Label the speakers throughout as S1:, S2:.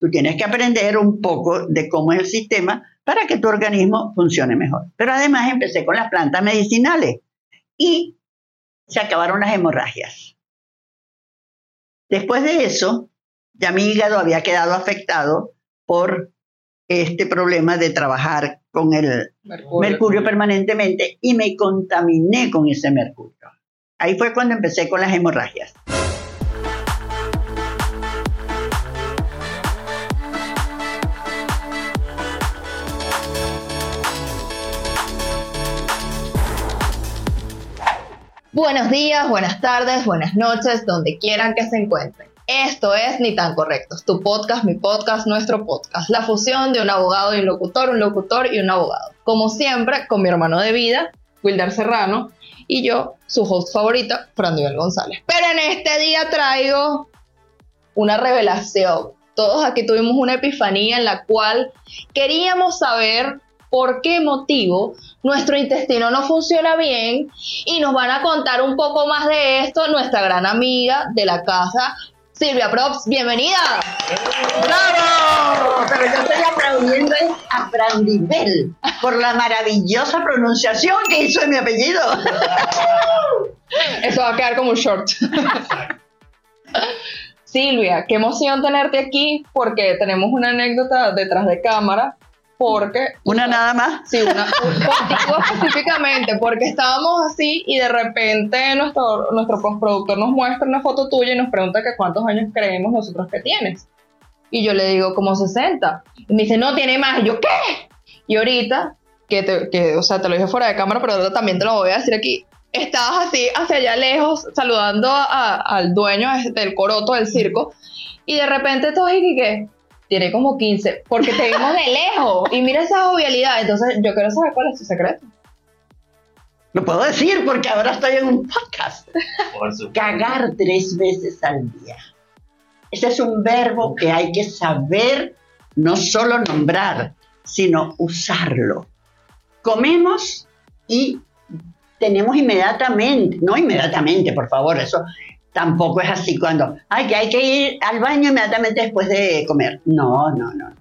S1: Tú tienes que aprender un poco de cómo es el sistema para que tu organismo funcione mejor. Pero además empecé con las plantas medicinales y se acabaron las hemorragias. Después de eso, ya mi hígado había quedado afectado por este problema de trabajar con el mercurio, permanentemente y me contaminé con ese mercurio. Ahí fue cuando empecé con las hemorragias.
S2: Buenos días, buenas tardes, buenas noches, donde quieran que se encuentren. Esto es Ni tan Correctos, tu podcast, mi podcast, nuestro podcast, la fusión de un abogado y un locutor, un locutor y un abogado. Como siempre, con mi hermano de vida, Wilder Serrano, y yo, su host favorita, Fran González. Pero en este día traigo una revelación. Todos aquí tuvimos una epifanía en la cual queríamos saber por qué motivo nuestro intestino no funciona bien y nos van a contar un poco más de esto nuestra gran amiga de la casa, Silvia Props, bienvenida.
S1: ¡Bravo! Pero yo estoy aplaudiendo a Frandibel por la maravillosa pronunciación que hizo de mi apellido.
S2: Eso va a quedar como un short. Silvia, qué emoción tenerte aquí porque tenemos una anécdota detrás de cámara porque...
S1: ¿Una nada más?
S2: Sí, una, contigo específicamente, porque estábamos así y de repente nuestro, nuestro postproductor nos muestra una foto tuya y nos pregunta que cuántos años creemos nosotros que tienes. Y yo le digo, como 60. Y me dice, no, tiene más. Y yo, ¿qué? Y ahorita, que, te, que o sea, te lo dije fuera de cámara, pero ahora también te lo voy a decir aquí. Estabas así hacia allá lejos saludando al dueño del coroto del circo y de repente todos y que tiene como 15, porque te vimos de lejos y mira esa jovialidad. Entonces, yo quiero saber cuál es tu secreto.
S1: Lo puedo decir porque ahora estoy en un podcast. Cagar tres veces al día. Ese es un verbo que hay que saber no solo nombrar, sino usarlo. Comemos y tenemos inmediatamente, no inmediatamente, por favor, eso Tampoco es así cuando, ay, que hay que ir al baño inmediatamente después de comer. No, no, no. no.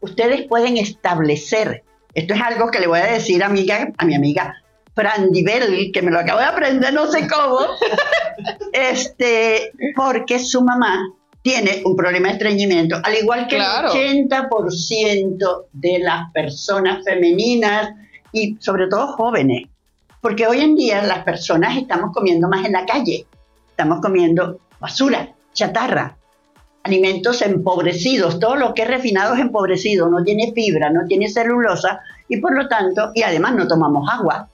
S1: Ustedes pueden establecer, esto es algo que le voy a decir a, amiga, a mi amiga Frandibel, que me lo acabo de aprender, no sé cómo, este, porque su mamá tiene un problema de estreñimiento, al igual que el 80% de las personas femeninas y sobre todo jóvenes, porque hoy en día las personas estamos comiendo más en la calle estamos comiendo basura, chatarra, alimentos empobrecidos, todo lo que es refinado es empobrecido, no tiene fibra, no tiene celulosa y por lo tanto, y además no tomamos agua,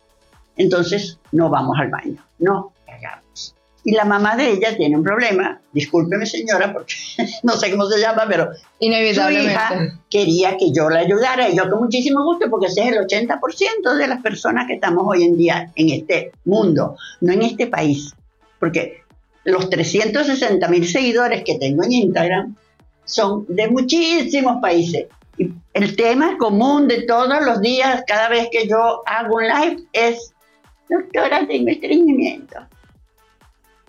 S1: entonces no vamos al baño, no cagamos. Y la mamá de ella tiene un problema, discúlpeme señora, porque no sé cómo se llama, pero su hija quería que yo la ayudara y yo con muchísimo gusto, porque ese es el 80% de las personas que estamos hoy en día en este mundo, no en este país. Porque los 360 mil seguidores que tengo en Instagram son de muchísimos países. Y el tema común de todos los días, cada vez que yo hago un live, es, doctora, tengo estreñimiento.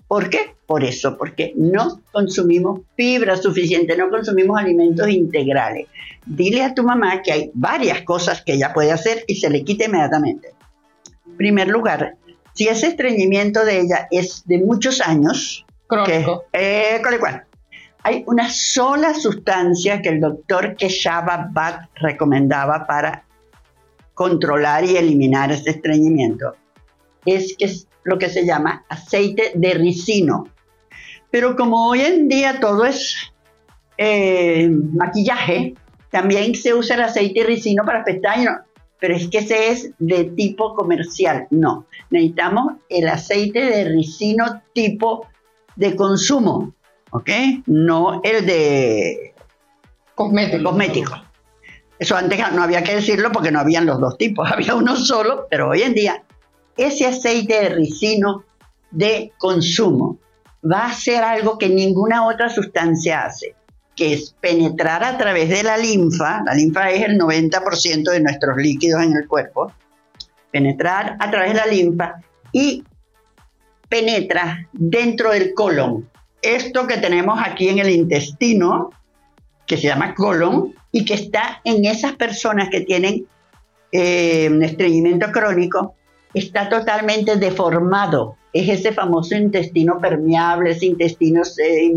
S1: ¿Por qué? Por eso, porque no consumimos fibra suficiente, no consumimos alimentos integrales. Dile a tu mamá que hay varias cosas que ella puede hacer y se le quite inmediatamente. En primer lugar, si ese estreñimiento de ella es de muchos años,
S2: Crónico.
S1: Que, eh, hay una sola sustancia que el doctor Keshava Bhatt recomendaba para controlar y eliminar ese estreñimiento. Es, que es lo que se llama aceite de ricino. Pero como hoy en día todo es eh, maquillaje, también se usa el aceite de ricino para pestañas pero es que ese es de tipo comercial. No, necesitamos el aceite de ricino tipo de consumo, ¿ok? No el de
S2: cosmético.
S1: cosmético. Eso antes no había que decirlo porque no habían los dos tipos, había uno solo, pero hoy en día ese aceite de ricino de consumo va a ser algo que ninguna otra sustancia hace que es penetrar a través de la linfa, la linfa es el 90% de nuestros líquidos en el cuerpo, penetrar a través de la linfa y penetra dentro del colon. Esto que tenemos aquí en el intestino, que se llama colon y que está en esas personas que tienen eh, estreñimiento crónico, está totalmente deformado. Es ese famoso intestino permeable, ese intestino eh,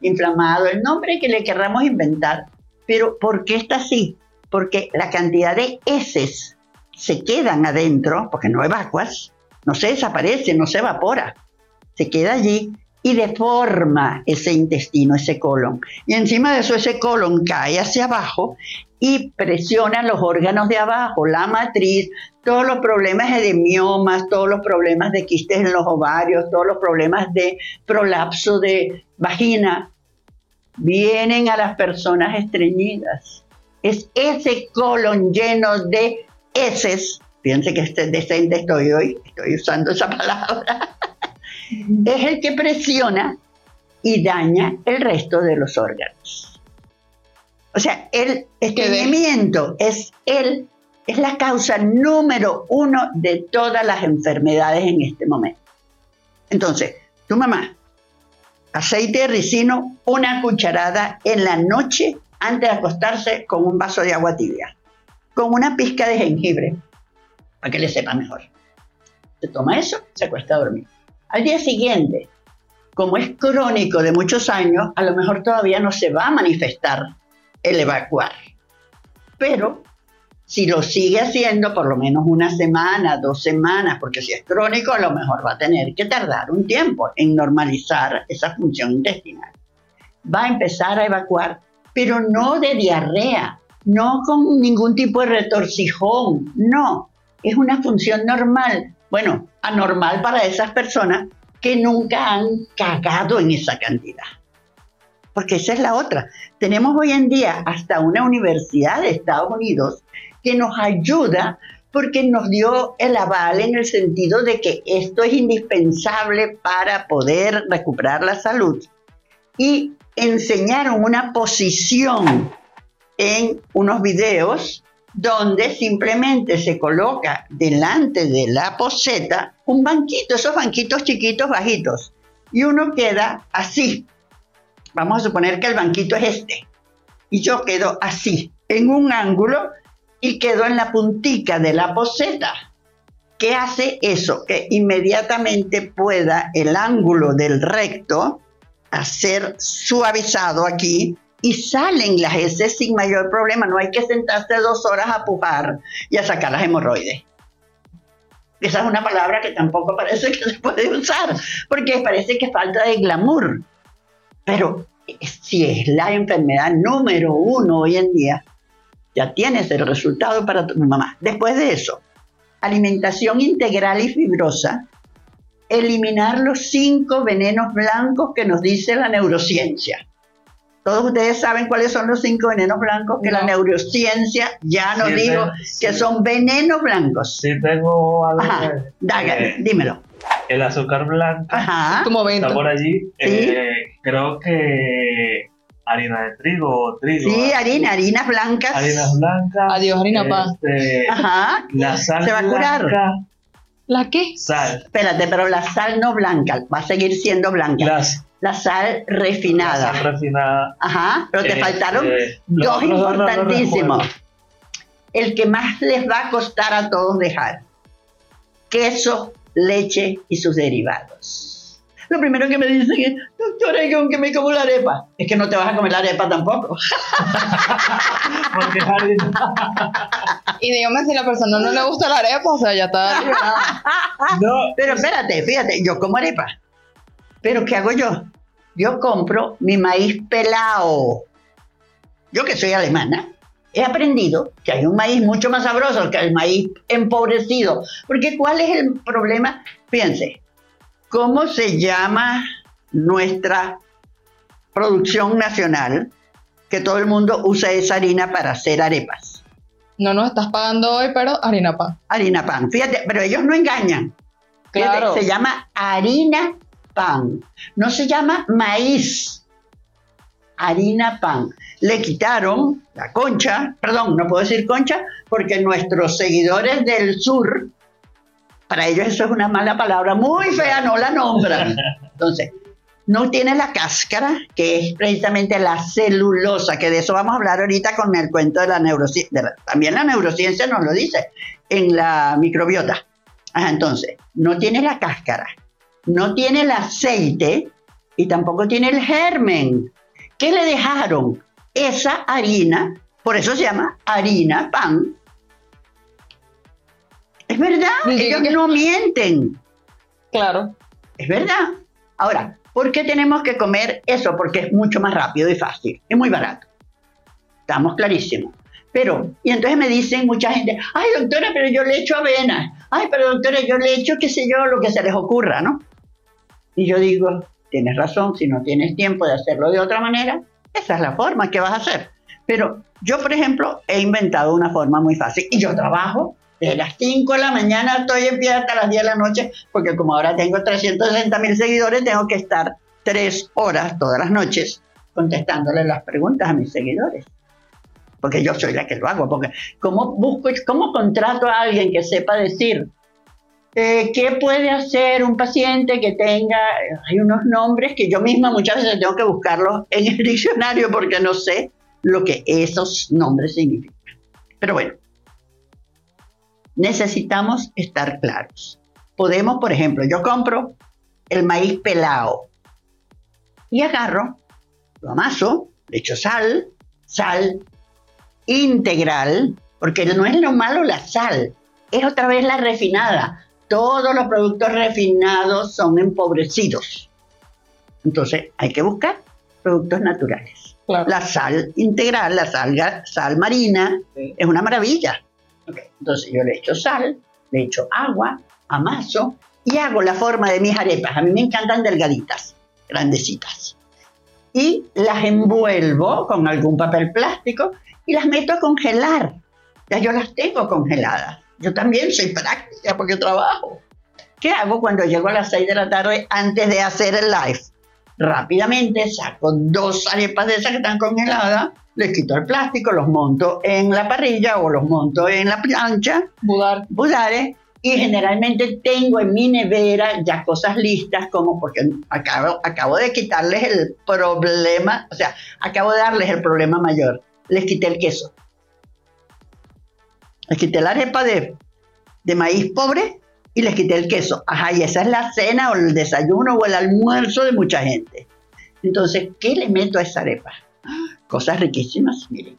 S1: inflamado, el nombre que le querramos inventar. Pero ¿por qué está así? Porque la cantidad de heces se quedan adentro, porque no evacuas, no se desaparece, no se evapora, se queda allí y deforma ese intestino, ese colon. Y encima de eso ese colon cae hacia abajo y presiona los órganos de abajo, la matriz, todos los problemas de miomas, todos los problemas de quistes en los ovarios, todos los problemas de prolapso de vagina, vienen a las personas estreñidas. Es ese colon lleno de heces, fíjense que este decente estoy hoy, estoy usando esa palabra, es el que presiona y daña el resto de los órganos. O sea, el estreñimiento es, el, es la causa número uno de todas las enfermedades en este momento. Entonces, tu mamá, aceite de ricino, una cucharada en la noche antes de acostarse con un vaso de agua tibia, con una pizca de jengibre, para que le sepa mejor. Se toma eso, se acuesta a dormir. Al día siguiente, como es crónico de muchos años, a lo mejor todavía no se va a manifestar el evacuar. Pero si lo sigue haciendo por lo menos una semana, dos semanas, porque si es crónico a lo mejor va a tener que tardar un tiempo en normalizar esa función intestinal. Va a empezar a evacuar, pero no de diarrea, no con ningún tipo de retorcijón, no, es una función normal, bueno, anormal para esas personas que nunca han cagado en esa cantidad. Porque esa es la otra. Tenemos hoy en día hasta una universidad de Estados Unidos que nos ayuda porque nos dio el aval en el sentido de que esto es indispensable para poder recuperar la salud. Y enseñaron una posición en unos videos donde simplemente se coloca delante de la poseta un banquito, esos banquitos chiquitos bajitos, y uno queda así. Vamos a suponer que el banquito es este, y yo quedo así, en un ángulo, y quedo en la puntica de la poseta. ¿Qué hace eso? Que inmediatamente pueda el ángulo del recto hacer suavizado aquí y salen las heces sin mayor problema. No hay que sentarse dos horas a pujar y a sacar las hemorroides. Esa es una palabra que tampoco parece que se puede usar, porque parece que falta de glamour. Pero si es la enfermedad número uno hoy en día, ya tienes el resultado para tu mamá. Después de eso, alimentación integral y fibrosa, eliminar los cinco venenos blancos que nos dice la neurociencia. Todos ustedes saben cuáles son los cinco venenos blancos que la neurociencia ya nos dijo que son venenos blancos.
S3: Sí, tengo algo.
S1: Ajá, eh, dímelo.
S3: El azúcar blanco.
S1: Ajá.
S2: Como
S3: Está por allí. Eh, creo que harina de trigo, trigo.
S1: Sí, harina, harinas blancas.
S3: Harinas blancas.
S2: Adiós, harina pan.
S3: Este,
S1: Ajá.
S3: La sal
S1: Se va a curar.
S2: ¿La qué?
S3: Sal.
S1: Espérate, pero la sal no blanca, va a seguir siendo blanca.
S3: Las
S1: la sal refinada.
S3: La sal refinada.
S1: Ajá, pero te
S3: Este,
S1: faltaron
S3: no,
S1: dos
S3: no, no, no, no
S1: importantísimos. El que más les va a costar a todos dejar. Queso, leche y sus derivados. Lo primero que me dicen es, doctora, ¿y con qué me como la arepa? Es que no te vas a comer la arepa tampoco.
S3: Porque.
S2: Y dígame si a la persona no le gusta la arepa, o sea, ya está.
S3: No,
S1: Pero espérate, fíjate, yo como arepa. Pero ¿qué hago yo? Yo compro mi maíz pelao. Yo que soy alemana, he aprendido que hay un maíz mucho más sabroso que el maíz empobrecido. Porque ¿cuál es el problema? Fíjense, ¿cómo se llama nuestra producción nacional? Que todo el mundo usa esa harina para hacer arepas.
S2: No nos estás pagando hoy, pero harina pan.
S1: Harina pan. Fíjate, pero ellos no engañan. Fíjate,
S2: Claro.
S1: se llama harina pan. No se llama maíz. Harina pan. Le quitaron la concha, perdón, no puedo decir concha, porque nuestros seguidores del sur, para ellos eso es una mala palabra, muy fea, no la nombran. Entonces, no tiene la cáscara, que es precisamente la celulosa, que de eso vamos a hablar ahorita con el cuento de la neurociencia. También la neurociencia nos lo dice en la microbiota. entonces, no tiene la cáscara, no tiene el aceite y tampoco tiene el germen. ¿Qué le dejaron? Esa harina, por eso se llama harina pan. Es verdad, ellos no mienten.
S2: Claro.
S1: Es verdad. Ahora, ¿Por qué tenemos que comer eso? Porque es mucho más rápido y fácil, es muy barato. Estamos clarísimos. Pero, y entonces me dicen mucha gente, ay doctora, pero yo le echo avena, ay, pero doctora, yo le echo qué sé yo, lo que se les ocurra, ¿no? Y yo digo, tienes razón, si no tienes tiempo de hacerlo de otra manera, esa es la forma que vas a hacer. Pero yo, por ejemplo, he inventado una forma muy fácil y yo trabajo de las 5 de la mañana estoy en pie hasta las 10 de la noche, porque como ahora tengo 360 mil seguidores, tengo que estar 3 horas todas las noches contestándole las preguntas a mis seguidores. Porque yo soy la que lo hago. Porque ¿cómo, busco, cómo contrato a alguien que sepa decir eh, qué puede hacer un paciente que tenga... Hay unos nombres que yo misma muchas veces tengo que buscarlos en el diccionario porque no sé lo que esos nombres significan. Pero bueno, necesitamos estar claros. Podemos, por ejemplo, yo compro el maíz pelado y agarro, lo amaso, le echo sal, sal integral, porque no es lo malo la sal, es otra vez la refinada. Todos los productos refinados son empobrecidos. Entonces hay que buscar productos naturales. La sal integral, la sal, sal marina, es una maravilla. Entonces yo le echo sal, le echo agua, amaso y hago la forma de mis arepas. A mí me encantan delgaditas, grandecitas. Y las envuelvo con algún papel plástico y las meto a congelar. Ya yo las tengo congeladas. Yo también soy práctica porque trabajo. ¿Qué hago cuando llego a las 6 de la tarde antes de hacer el live? Rápidamente saco dos arepas de esas que están congeladas, les quito el plástico, los monto en la parrilla o los monto en la plancha,
S2: Budar.
S1: budares, y generalmente tengo en mi nevera ya cosas listas como porque acabo, acabo de quitarles el problema, o sea, acabo de darles el problema mayor. Les quité el queso. Les quité la arepa de, de maíz pobre y les quité el queso. Ajá, y esa es la cena o el desayuno o el almuerzo de mucha gente. Entonces, ¿qué le meto a esa arepa? cosas riquísimas, miren.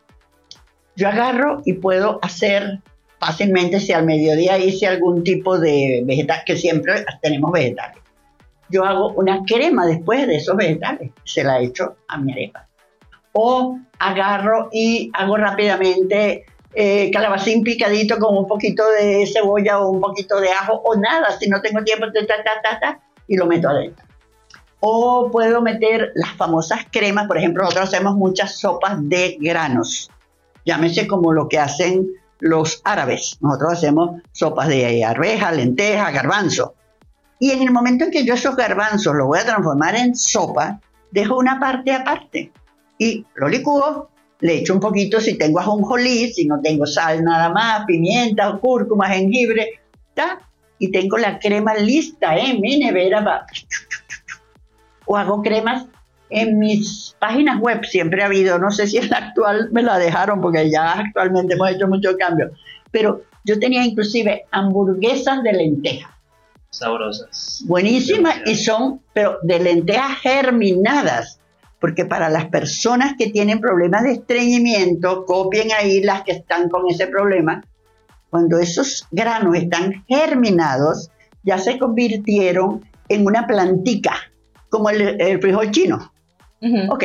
S1: Yo agarro y puedo hacer fácilmente, si al mediodía hice algún tipo de vegetal, que siempre tenemos vegetales. Yo hago una crema después de esos vegetales, se la echo a mi arepa. O agarro y hago rápidamente eh, calabacín picadito con un poquito de cebolla o un poquito de ajo o nada, si no tengo tiempo, ta, ta, ta, ta, y lo meto adentro. O puedo meter las famosas cremas, por ejemplo, nosotros hacemos muchas sopas de granos, llámese como lo que hacen los árabes. Nosotros hacemos sopas de arveja, lenteja, garbanzo. Y en el momento en que yo esos garbanzos los voy a transformar en sopa, dejo una parte aparte y lo licúo, le echo un poquito si tengo ajonjolí, si no tengo sal nada más, pimienta, cúrcuma, jengibre, ¿ta? y tengo la crema lista en mi nevera o hago cremas en mis páginas web siempre ha habido, no sé si en la actual me la dejaron porque ya actualmente hemos hecho mucho cambio, pero yo tenía inclusive hamburguesas de lenteja.
S3: Sabrosas.
S1: Buenísimas y son, pero de lentejas germinadas, porque para las personas que tienen problemas de estreñimiento, copien ahí las que están con ese problema, cuando esos granos están germinados, ya se convirtieron en una plantica como el, frijol chino. Ok,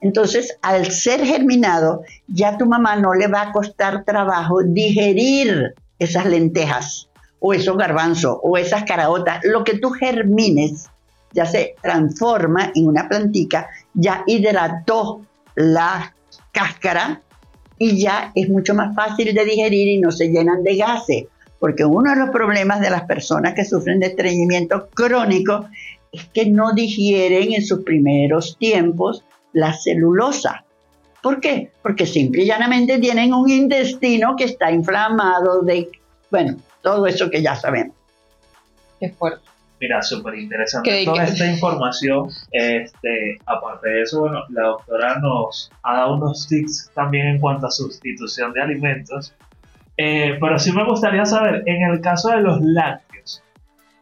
S1: entonces al ser germinado, ya tu mamá no le va a costar trabajo digerir esas lentejas o esos garbanzos o esas caraotas. Lo que tú germines ya se transforma en una plantica, ya hidrató la cáscara y ya es mucho más fácil de digerir y no se llenan de gases. Porque uno de los problemas de las personas que sufren de estreñimiento crónico es que no digieren en sus primeros tiempos la celulosa. ¿Por qué? Porque simple y llanamente tienen un intestino que está inflamado de, bueno, todo eso que ya sabemos.
S2: Qué fuerte.
S3: Mira, súper interesante toda esta información. Este, aparte de eso, bueno, la doctora nos ha dado unos tips también en cuanto a sustitución de alimentos. Eh, pero sí me gustaría saber, en el caso de los lácteos,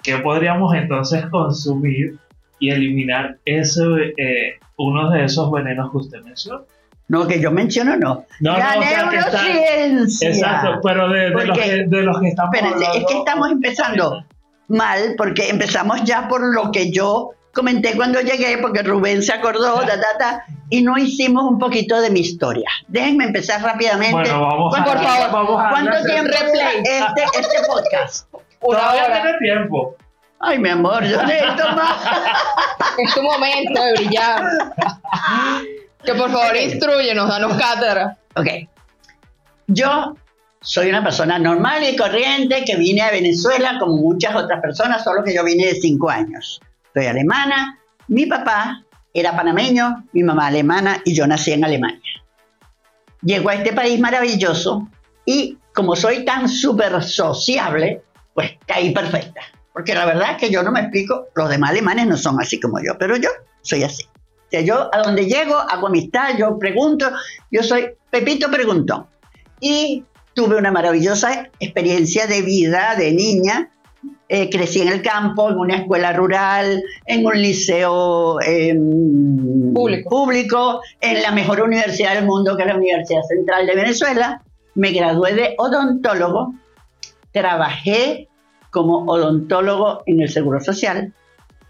S3: ¿qué podríamos entonces consumir y eliminar ese, eh, uno de esos venenos que usted mencionó?
S1: No, que yo menciono no.
S3: No, la neurociencia. exacto, pero de, los que, de, los que, estamos
S1: hablando. Es que estamos empezando mal porque empezamos ya por lo que yo comenté cuando llegué, porque Rubén se acordó, ta, y no hicimos un poquito de mi historia. Déjenme empezar rápidamente.
S3: Bueno, vamos
S1: a, por favor, vamos a ¿cuánto tiempo este, este podcast?
S3: Una hora. tiene tiempo.
S1: Ay, mi amor, yo necesito más.
S2: es tu momento de brillar. que por favor instruyenos, danos cátedra.
S1: Ok. Yo soy una persona normal y corriente que vine a Venezuela como muchas otras personas, solo que yo vine de cinco años. Soy alemana, mi papá era panameño, mi mamá alemana y yo nací en Alemania. Llego a este país maravilloso y como soy tan súper sociable, pues caí perfecta. Porque la verdad es que yo no me explico, los demás alemanes no son así como yo, pero yo soy así. O sea, yo a donde llego hago amistad, yo pregunto, yo soy Pepito Preguntón. Y tuve una maravillosa experiencia de vida de niña. Eh, crecí en el campo, en una escuela rural, en un liceo em, público. público, en la mejor universidad del mundo, que es la Universidad Central de Venezuela. Me gradué de odontólogo, trabajé como odontólogo en el Seguro Social.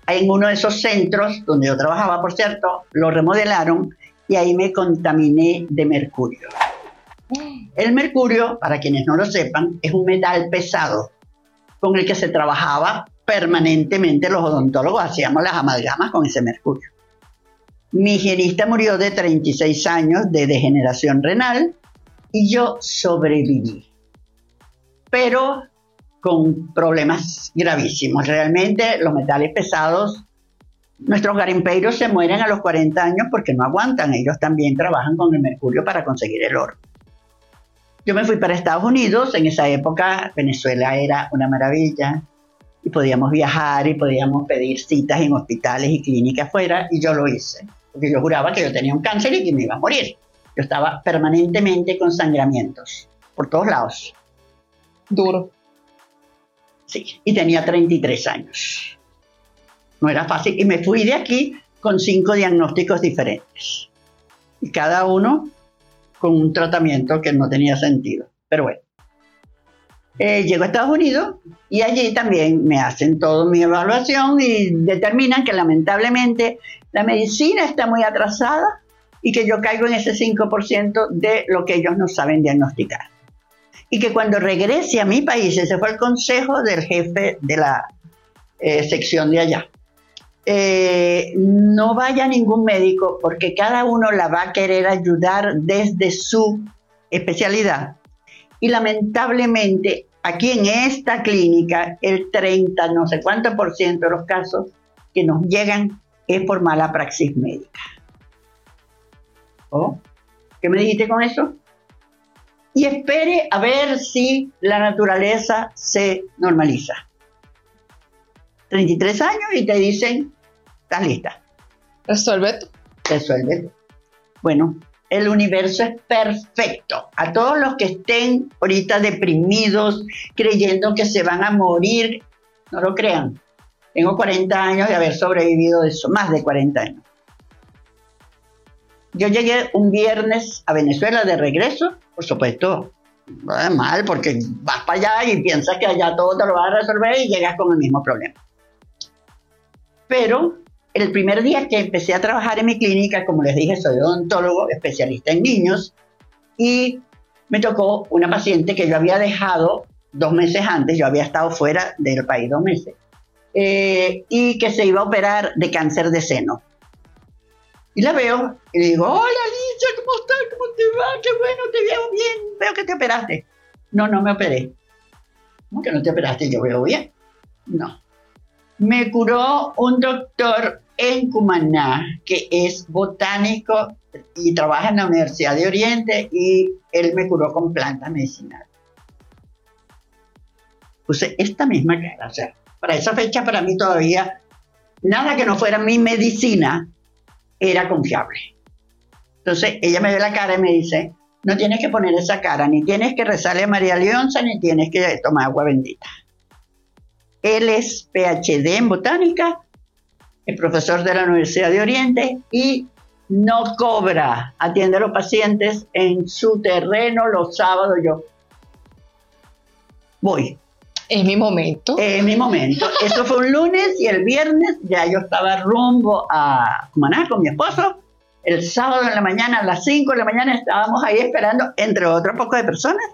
S1: En uno de esos centros donde yo trabajaba, por cierto, lo remodelaron y ahí me contaminé de mercurio. El mercurio, para quienes no lo sepan, es un metal pesado con el que se trabajaba permanentemente los odontólogos, hacíamos las amalgamas con ese mercurio. Mi higienista murió de 36 años de degeneración renal y yo sobreviví, pero con problemas gravísimos. Realmente los metales pesados, nuestros garimpeiros se mueren a los 40 años porque no aguantan, ellos también trabajan con el mercurio para conseguir el oro. Yo me fui para Estados Unidos, en esa época Venezuela era una maravilla y podíamos viajar y podíamos pedir citas en hospitales y clínicas afuera y yo lo hice, porque yo juraba que yo tenía un cáncer y que me iba a morir. Yo estaba permanentemente con sangramientos por todos lados.
S2: Duro.
S1: Sí, y tenía 33 años. No era fácil y me fui de aquí con cinco diagnósticos diferentes. Y cada uno con un tratamiento que no tenía sentido. Pero bueno. Eh, llego a Estados Unidos y allí también me hacen toda mi evaluación y determinan que lamentablemente la medicina está muy atrasada y que yo caigo en ese 5% de lo que ellos no saben diagnosticar. Y que cuando regrese a mi país, ese fue el consejo del jefe de la eh, sección de allá, eh, no vaya ningún médico porque cada uno la va a querer ayudar desde su especialidad. Y lamentablemente aquí en esta clínica el 30, no sé cuánto por ciento de los casos que nos llegan es por mala praxis médica. ¿Oh? ¿Qué me dijiste con eso? Y espere a ver si la naturaleza se normaliza. 33 años y te dicen, estás lista.
S2: Resuelve tú.
S1: Resuelve Bueno, el universo es perfecto. A todos los que estén ahorita deprimidos, creyendo que se van a morir, no lo crean. Tengo 40 años de haber sobrevivido de eso, más de 40 años. Yo llegué un viernes a Venezuela de regreso, por supuesto, mal, porque vas para allá y piensas que allá todo te lo vas a resolver y llegas con el mismo problema. Pero el primer día que empecé a trabajar en mi clínica, como les dije, soy odontólogo, especialista en niños, y me tocó una paciente que yo había dejado dos meses antes, yo había estado fuera del país dos meses, eh, y que se iba a operar de cáncer de seno. Y la veo y le digo, hola Alicia, ¿cómo estás? ¿Cómo te va? Qué bueno, te veo bien, veo que te operaste. No, no me operé. ¿Cómo que no te operaste? Yo veo bien. No, me curó un doctor en Cumaná, que es botánico y trabaja en la Universidad de Oriente, y él me curó con plantas medicinales. Puse esta misma cara, o sea, para esa fecha para mí todavía nada que no fuera mi medicina era confiable. Entonces ella me ve la cara y me dice, no tienes que poner esa cara, ni tienes que rezarle a María Leonza, ni tienes que tomar agua bendita. Él es PhD en botánica, es profesor de la Universidad de Oriente y no cobra, atiende a los pacientes en su terreno los sábados. Yo voy.
S2: Es mi momento.
S1: Es mi momento. Eso fue un lunes y el viernes ya yo estaba rumbo a Cumaná con mi esposo. El sábado en la mañana, a las 5 de la mañana, estábamos ahí esperando, entre otros pocos de personas,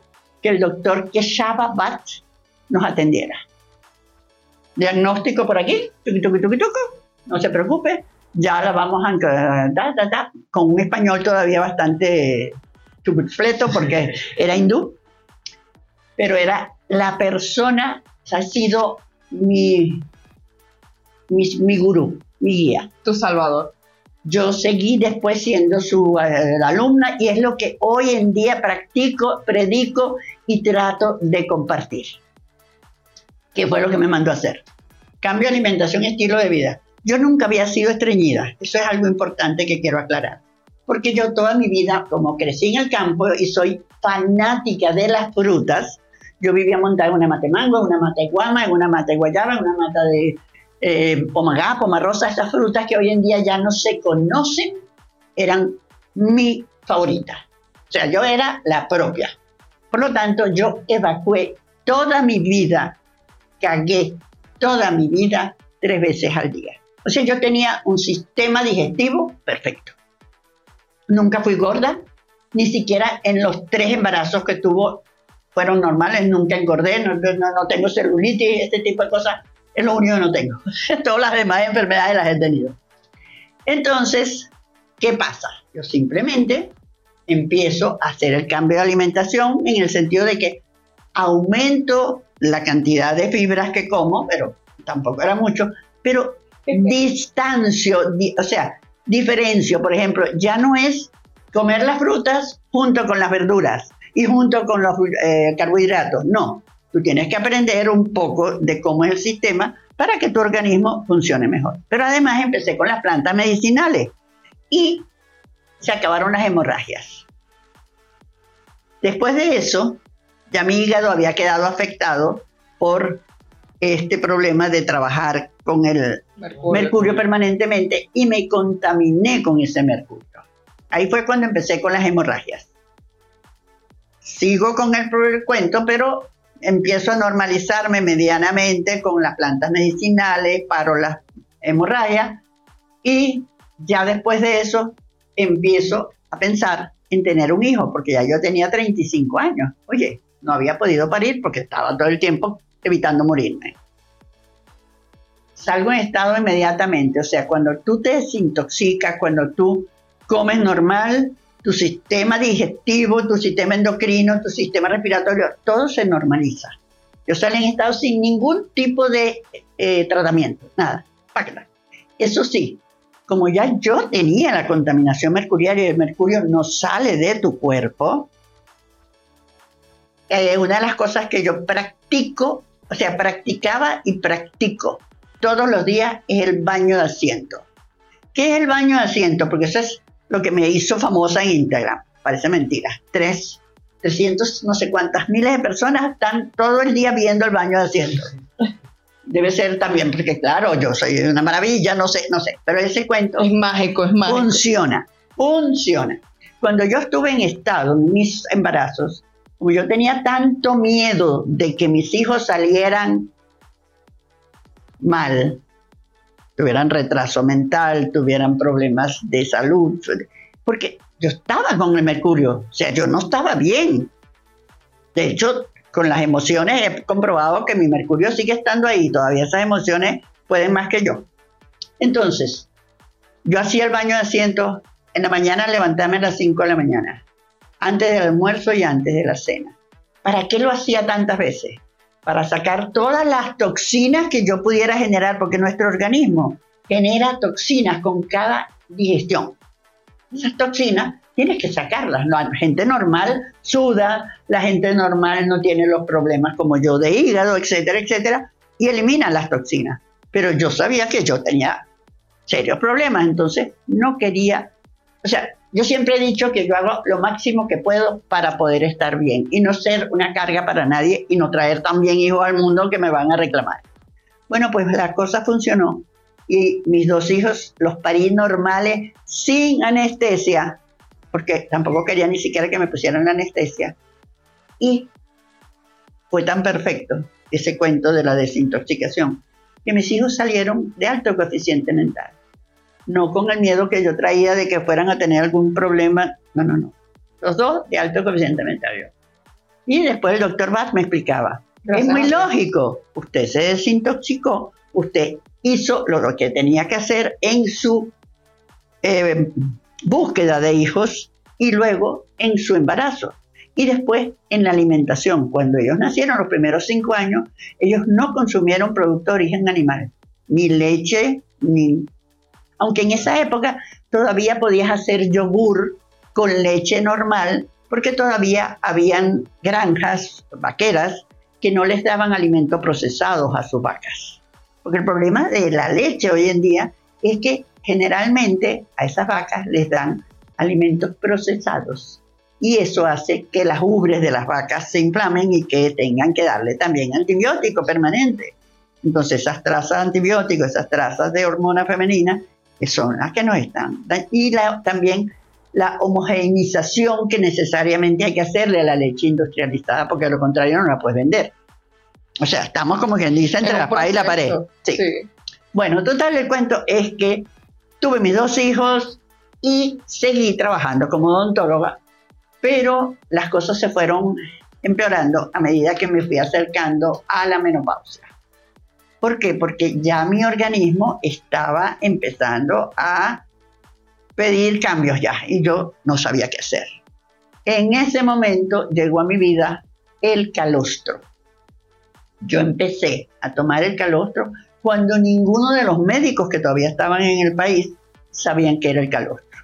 S1: que el doctor Keshava Bat nos atendiera. Diagnóstico por aquí, no se preocupe, ya la vamos a con un español todavía bastante fleto porque era hindú, pero era la persona, ha sido mi, mi, gurú, mi guía.
S2: Tu salvador.
S1: Yo seguí después siendo su eh, alumna y es lo que hoy en día practico, predico y trato de compartir. ¿Qué fue lo que me mandó a hacer? Cambio de alimentación y estilo de vida. Yo nunca había sido estreñida, eso es algo importante que quiero aclarar, porque yo toda mi vida, como crecí en el campo y soy fanática de las frutas, yo vivía montada en una mate mango, en una mata de guama, en una mata de guayaba, en una mata de eh, pomagá, pomarrosa, estas frutas que hoy en día ya no se conocen, eran mi favorita. O sea, yo era la propia. Por lo tanto, yo evacué toda mi vida, cagué toda mi vida tres veces al día. O sea, yo tenía un sistema digestivo perfecto. Nunca fui gorda, ni siquiera en los tres embarazos que tuvo fueron normales, nunca engordé, no, no, tengo celulitis, este tipo de cosas, es lo único que no tengo. Todas las demás enfermedades las he tenido. Entonces, ¿qué pasa? Yo simplemente empiezo a hacer el cambio de alimentación en el sentido de que aumento la cantidad de fibras que como, pero tampoco era mucho, pero distancio, o sea, diferencio, por ejemplo, ya no es comer las frutas junto con las verduras, y junto con los eh, carbohidratos. No, tú tienes que aprender un poco de cómo es el sistema para que tu organismo funcione mejor. Pero además empecé con las plantas medicinales y se acabaron las hemorragias. Después de eso, ya mi hígado había quedado afectado por este problema de trabajar con el mercurio permanentemente y me contaminé con ese mercurio. Ahí fue cuando empecé con las hemorragias sigo con el, cuento, pero empiezo a normalizarme medianamente con las plantas medicinales, paro las hemorragias y ya después de eso empiezo a pensar en tener un hijo, porque ya yo tenía 35 años. Oye, no había podido parir porque estaba todo el tiempo evitando morirme. Salgo en estado inmediatamente, o sea, cuando tú te desintoxicas, cuando tú comes normal, tu sistema digestivo, tu sistema endocrino, tu sistema respiratorio, todo se normaliza. Yo salí en estado sin ningún tipo de eh, tratamiento, nada. Eso sí, como ya yo tenía la contaminación mercurial y el mercurio no sale de tu cuerpo, eh, una de las cosas que yo practico, o sea, practicaba y practico todos los días es el baño de asiento. ¿Qué es el baño de asiento? Porque eso es lo que me hizo famosa en Instagram. Parece mentira. Tres, 300, no sé cuántas miles de personas están todo el día viendo el baño de asiento. Debe ser también, porque claro, yo soy una maravilla, no sé, no sé, pero ese cuento...
S2: Es mágico, es mágico.
S1: Funciona, funciona. Cuando yo estuve en estado, en mis embarazos, como yo tenía tanto miedo de que mis hijos salieran mal, tuvieran retraso mental, tuvieran problemas de salud, porque yo estaba con el mercurio, o sea, yo no estaba bien. De hecho, con las emociones he comprobado que mi mercurio sigue estando ahí, todavía esas emociones pueden más que yo. Entonces, yo hacía el baño de asiento en la mañana, levantarme a las 5 de la mañana, antes del almuerzo y antes de la cena. ¿Para qué lo hacía tantas veces? para sacar todas las toxinas que yo pudiera generar, porque nuestro organismo genera toxinas con cada digestión. Esas toxinas tienes que sacarlas. La gente normal suda, la gente normal no tiene los problemas como yo de hígado, etcétera, etcétera, y elimina las toxinas. Pero yo sabía que yo tenía serios problemas, entonces no quería, o sea, yo siempre he dicho que yo hago lo máximo que puedo para poder estar bien y no ser una carga para nadie y no traer también hijos al mundo que me van a reclamar. Bueno, pues la cosa funcionó y mis dos hijos los parí normales sin anestesia, porque tampoco quería ni siquiera que me pusieran anestesia. Y fue tan perfecto ese cuento de la desintoxicación que mis hijos salieron de alto coeficiente mental no con el miedo que yo traía de que fueran a tener algún problema. No, no, no. Los dos de alto coeficiente mental. Y después el doctor Bass me explicaba. es muy lógico. Usted se desintoxicó, usted hizo lo que tenía que hacer en su eh, búsqueda de hijos y luego en su embarazo. Y después en la alimentación. Cuando ellos nacieron, los primeros cinco años, ellos no consumieron producto de origen animal, ni leche, ni aunque en esa época todavía podías hacer yogur con leche normal, porque todavía habían granjas vaqueras que no les daban alimentos procesados a sus vacas. Porque el problema de la leche hoy en día es que generalmente a esas vacas les dan alimentos procesados. Y eso hace que las ubres de las vacas se inflamen y que tengan que darle también antibiótico permanente. Entonces esas trazas de antibióticos, esas trazas de hormona femenina, que son las que no están. Y también la homogeneización que necesariamente hay que hacerle a la leche industrializada, porque de lo contrario no la puedes vender. O sea, estamos como quien dice entre la espada y la pared. Sí. Bueno, total, el cuento es que tuve mis dos hijos y seguí trabajando como odontóloga, pero las cosas se fueron empeorando a medida que me fui acercando a la menopausia. ¿Por qué? Porque ya mi organismo estaba empezando a pedir cambios ya y yo no sabía qué hacer. En ese momento llegó a mi vida el calostro. Yo empecé a tomar el calostro cuando ninguno de los médicos que todavía estaban en el país sabían qué era el calostro,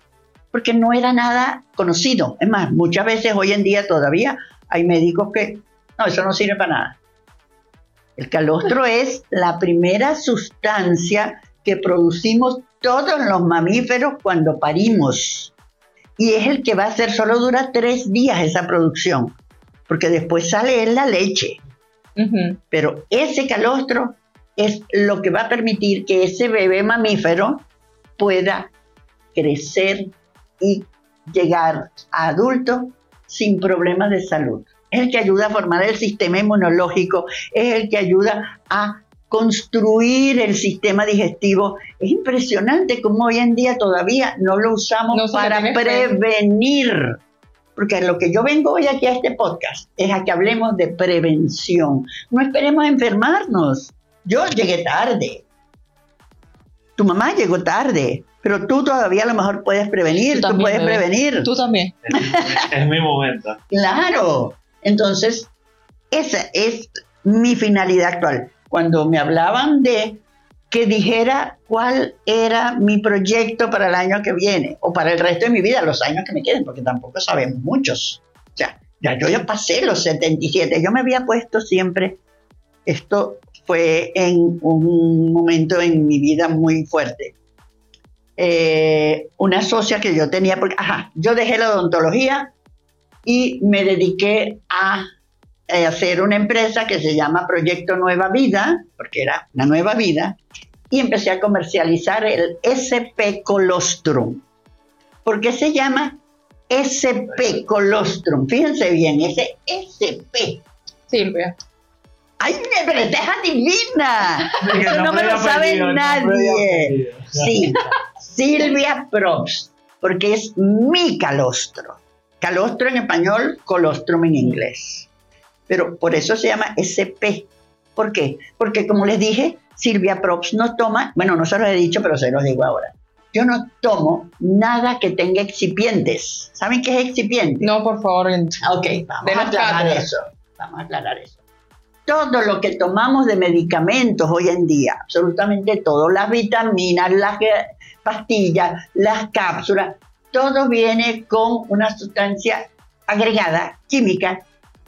S1: porque no era nada conocido. Es más, muchas veces hoy en día todavía hay médicos que, no, eso no sirve para nada. El calostro es la primera sustancia que producimos todos los mamíferos cuando parimos. Y es el que va a ser, solo dura tres días esa producción, porque después sale en la leche. Pero ese calostro es lo que va a permitir que ese bebé mamífero pueda crecer y llegar a adulto sin problemas de salud es el que ayuda a formar el sistema inmunológico, es el que ayuda a construir el sistema digestivo. Es impresionante cómo hoy en día todavía no lo usamos para prevenir. Porque lo que yo vengo hoy aquí a este podcast es a que hablemos de prevención. No esperemos enfermarnos. Yo llegué tarde. Tu mamá llegó tarde. Pero tú todavía a lo mejor puedes prevenir, tú, puedes prevenir.
S2: Tú también.
S3: es mi momento.
S1: Claro, entonces, esa es mi finalidad actual. Cuando me hablaban de que dijera cuál era mi proyecto para el año que viene o para el resto de mi vida, los años que me queden, porque tampoco sabemos muchos. O sea, ya yo ya pasé los 77, yo me había puesto siempre, esto fue en un momento en mi vida muy fuerte. Eh, una socia que yo tenía, porque, ajá, yo dejé la odontología y me dediqué a eh, hacer una empresa que se llama Proyecto Nueva Vida, porque era una nueva vida, y empecé a comercializar el SP Colostrum. ¿Por qué se llama SP Colostrum? Fíjense bien, ese SP.
S2: Silvia.
S1: ¡Ay, pero esta es adivina! Eso no, me lo sabe nadie. sí, Silvia Probst, porque es mi calostro. Calostro en español, colostrum en inglés. Pero por eso se llama SP. ¿Por qué? Porque como les dije, Silvia Prox no toma, bueno, no se lo he dicho, pero se los digo ahora. Yo no tomo nada que tenga excipientes. ¿Saben qué es excipiente?
S2: No, por favor.
S1: Ok, vamos a aclarar eso. Vamos a aclarar eso. Todo lo que tomamos de medicamentos hoy en día, absolutamente todo, las vitaminas, las pastillas, las cápsulas, todo viene con una sustancia agregada química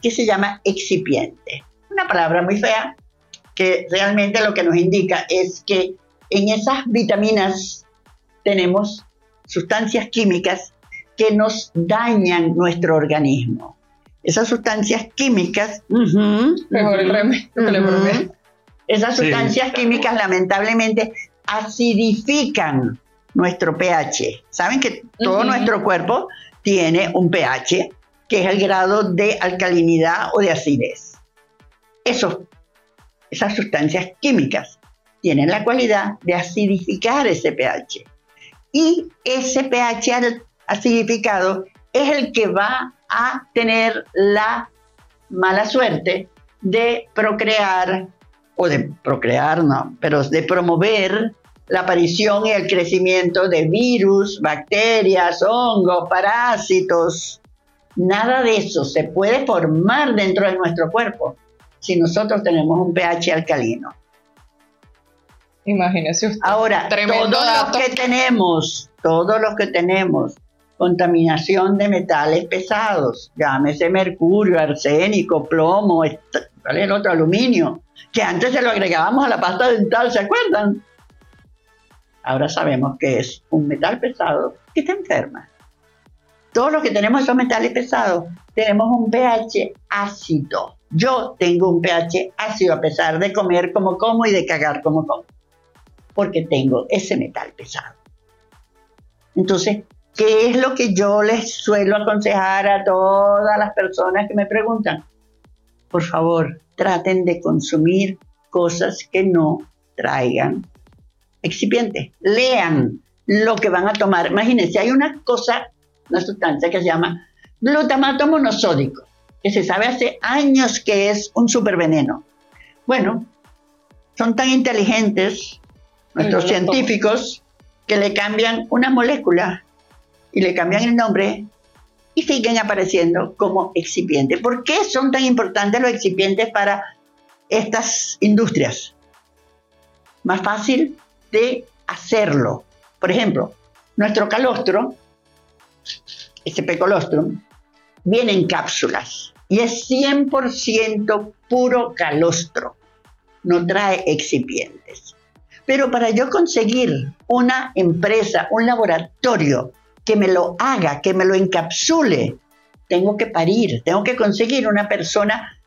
S1: que se llama excipiente. Una palabra muy fea, que realmente lo que nos indica es que en esas vitaminas tenemos sustancias químicas que nos dañan nuestro organismo. Esas sustancias químicas, esas sustancias químicas lamentablemente acidifican nuestro pH. Saben que todo nuestro cuerpo tiene un pH, que es el grado de alcalinidad o de acidez. Esas sustancias químicas tienen la cualidad de acidificar ese pH. Y ese pH acidificado es el que va a tener la mala suerte de procrear, o de procrear, no, pero de promover la aparición y el crecimiento de virus, bacterias, hongos, parásitos. Nada de eso se puede formar dentro de nuestro cuerpo si nosotros tenemos un pH alcalino.
S2: Imagínese usted.
S1: Ahora, todos los que tenemos, todos los que tenemos contaminación de metales pesados, llámese mercurio, arsénico, plomo, ¿cuál es el otro? Aluminio, que antes se lo agregábamos a la pasta dental, ¿se acuerdan? Ahora sabemos que es un metal pesado que te enferma. Todos los que tenemos esos metales pesados tenemos un pH ácido. Yo tengo un pH ácido a pesar de comer como como y de cagar como como, porque tengo ese metal pesado. Entonces, ¿qué es lo que yo les suelo aconsejar a todas las personas que me preguntan? Por favor, traten de consumir cosas que no traigan excipiente. Lean lo que van a tomar. Imagínense, hay una cosa, una sustancia que se llama glutamato monosódico, que se sabe hace años que es un superveneno. Bueno, son tan inteligentes nuestros científicos que le cambian una molécula y le cambian el nombre y siguen apareciendo como excipientes. ¿Por qué son tan importantes los excipientes para estas industrias? Más fácil hacerlo. Por ejemplo, nuestro calostro, ese colostrum, viene en cápsulas y es 100% puro calostro, no trae excipientes. Pero para yo conseguir una empresa, un laboratorio que me lo haga, que me lo encapsule, tengo que parir, tengo que conseguir una persona,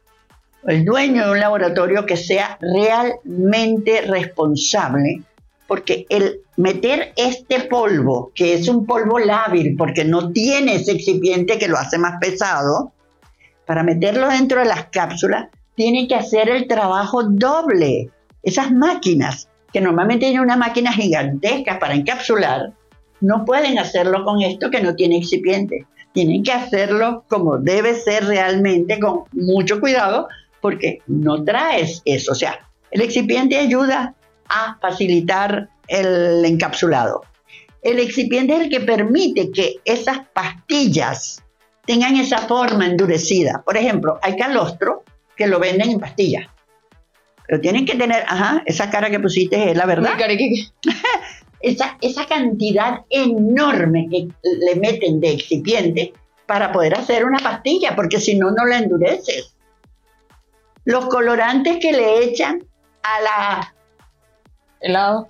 S1: el dueño de un laboratorio que sea realmente responsable porque el meter este polvo, que es un polvo lábil, porque no tiene ese excipiente que lo hace más pesado, para meterlo dentro de las cápsulas, tiene que hacer el trabajo doble. Esas máquinas, que normalmente tienen una máquina gigantesca para encapsular, no pueden hacerlo con esto que no tiene excipiente. Tienen que hacerlo como debe ser realmente, con mucho cuidado, porque no traes eso. O sea, el excipiente ayuda a facilitar el encapsulado. El excipiente es el que permite que esas pastillas tengan esa forma endurecida. Por ejemplo, hay calostro que lo venden en pastillas. Pero tienen que tener, ajá, esa cara que pusiste es la verdad. esa, esa cantidad enorme que le meten de excipiente para poder hacer una pastilla, porque si no, no la endureces. Los colorantes que le echan a la
S2: helado.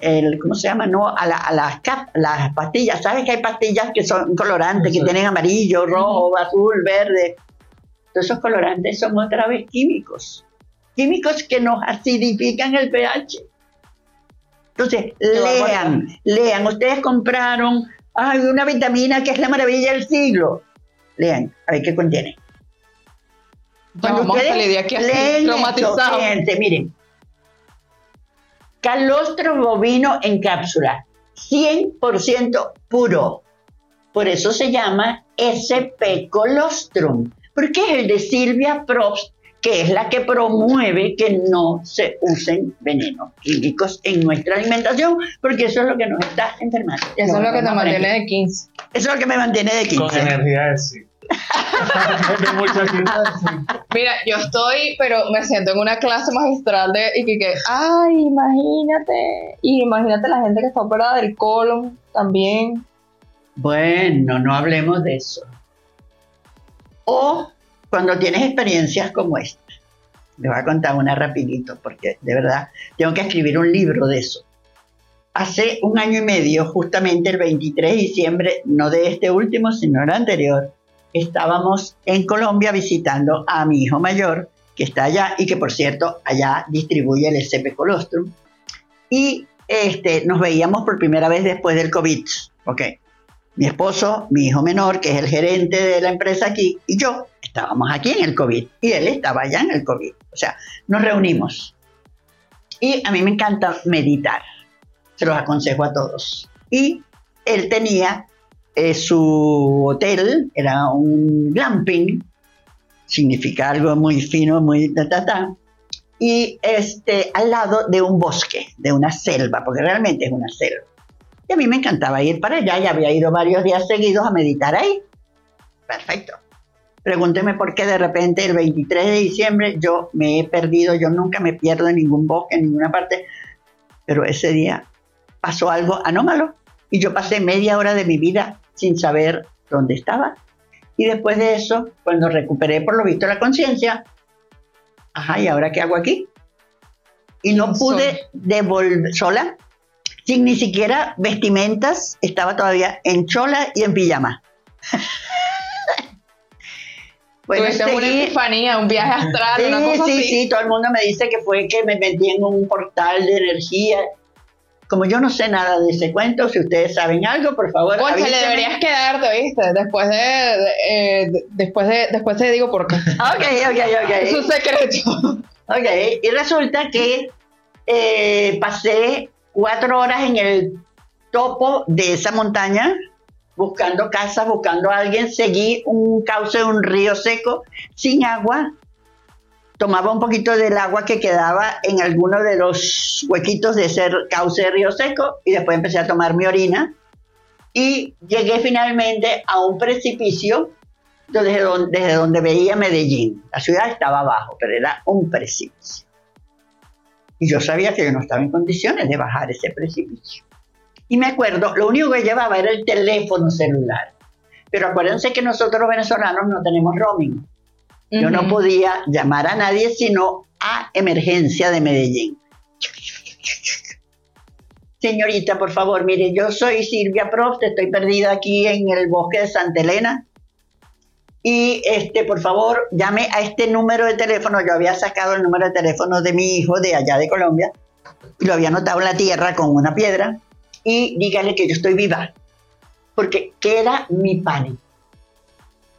S1: El, ¿Cómo se llama? No, a, las, las pastillas. ¿Sabes que hay pastillas que son colorantes, que tienen amarillo, rojo, azul, verde? Todos esos colorantes son otra vez químicos. Químicos que nos acidifican el pH. Entonces, lean, lean. Ustedes compraron ay, una vitamina que es la maravilla del siglo. Lean, a ver qué contiene.
S2: Cuando ustedes de aquí leen
S1: miren, calostro bovino en cápsula, 100% puro. Por eso se llama SP colostrum, porque es el de Silvia Probst, que es la que promueve que no se usen venenos químicos en nuestra alimentación, porque eso es lo que nos está enfermando.
S2: Eso es lo que te mantiene de 15.
S1: Eso es lo que me mantiene de 15.
S3: Con energía de sí.
S2: Mira, yo estoy, pero me siento en una clase magistral de y que, ay, imagínate, y imagínate la gente que está operada del colon también.
S1: Bueno, no hablemos de eso. O cuando tienes experiencias como esta. Les voy a contar una rapidito, porque de verdad tengo que escribir un libro de eso. Hace un año y medio, justamente el 23 de diciembre, no de este último, sino el anterior, estábamos en Colombia visitando a mi hijo mayor, que está allá y que por cierto allá distribuye el SCP Colostrum. Y este, nos veíamos por primera vez después del COVID. Ok. Mi esposo, mi hijo menor, que es el gerente de la empresa aquí, y yo estábamos aquí en el COVID. Y él estaba allá en el COVID. O sea, nos reunimos. Y a mí me encanta meditar. Se los aconsejo a todos. Y él tenía eh, su hotel, era un glamping, significa algo muy fino, muy ta, ta, ta, y este, al lado de un bosque, de una selva, porque realmente es una selva. Y a mí me encantaba ir para allá, y había ido varios días seguidos a meditar ahí. Perfecto. Pregúnteme por qué de repente el 23 de diciembre yo me he perdido, yo nunca me pierdo en ningún bosque, en ninguna parte, pero ese día pasó algo anómalo y yo pasé media hora de mi vida sin saber dónde estaba. Y después de eso, cuando recuperé por lo visto la conciencia, ajá, ¿y ahora qué hago aquí? Y no pude devolver sola, sin ni siquiera vestimentas, estaba todavía en chola y en pijama.
S2: bueno, una epifanía, un viaje astral,
S1: sí,
S2: una cosa
S1: sí, Sí, todo el mundo me dice que fue que me metí en un portal de energía como yo no sé nada de ese cuento, si ustedes saben algo, por favor.
S2: Concha, le deberías quedarte, ¿viste? Después de, eh, después de, después te digo por qué.
S1: Ok, ok, ok.
S2: Es un secreto.
S1: Ok, y resulta que eh, pasé cuatro horas en el topo de esa montaña, buscando casas, buscando a alguien, seguí un cauce de un río seco, sin agua, tomaba un poquito del agua que quedaba en alguno de los huequitos de ese cauce de río seco y después empecé a tomar mi orina y llegué finalmente a un precipicio desde donde, desde donde veía Medellín. La ciudad estaba abajo, pero era un precipicio. Y yo sabía que yo no estaba en condiciones de bajar ese precipicio. Y me acuerdo, lo único que llevaba era el teléfono celular. Pero acuérdense que nosotros los venezolanos no tenemos roaming. Yo no podía llamar a nadie sino a emergencia de Medellín. Señorita, por favor, mire, yo soy Silvia Prost, estoy perdida aquí en el bosque de Santa Elena. Y este, por favor, llame a este número de teléfono. Yo había sacado el número de teléfono de mi hijo de allá de Colombia y lo había anotado en la tierra con una piedra. Y dígale que yo estoy viva. Porque, ¿qué era mi pánico?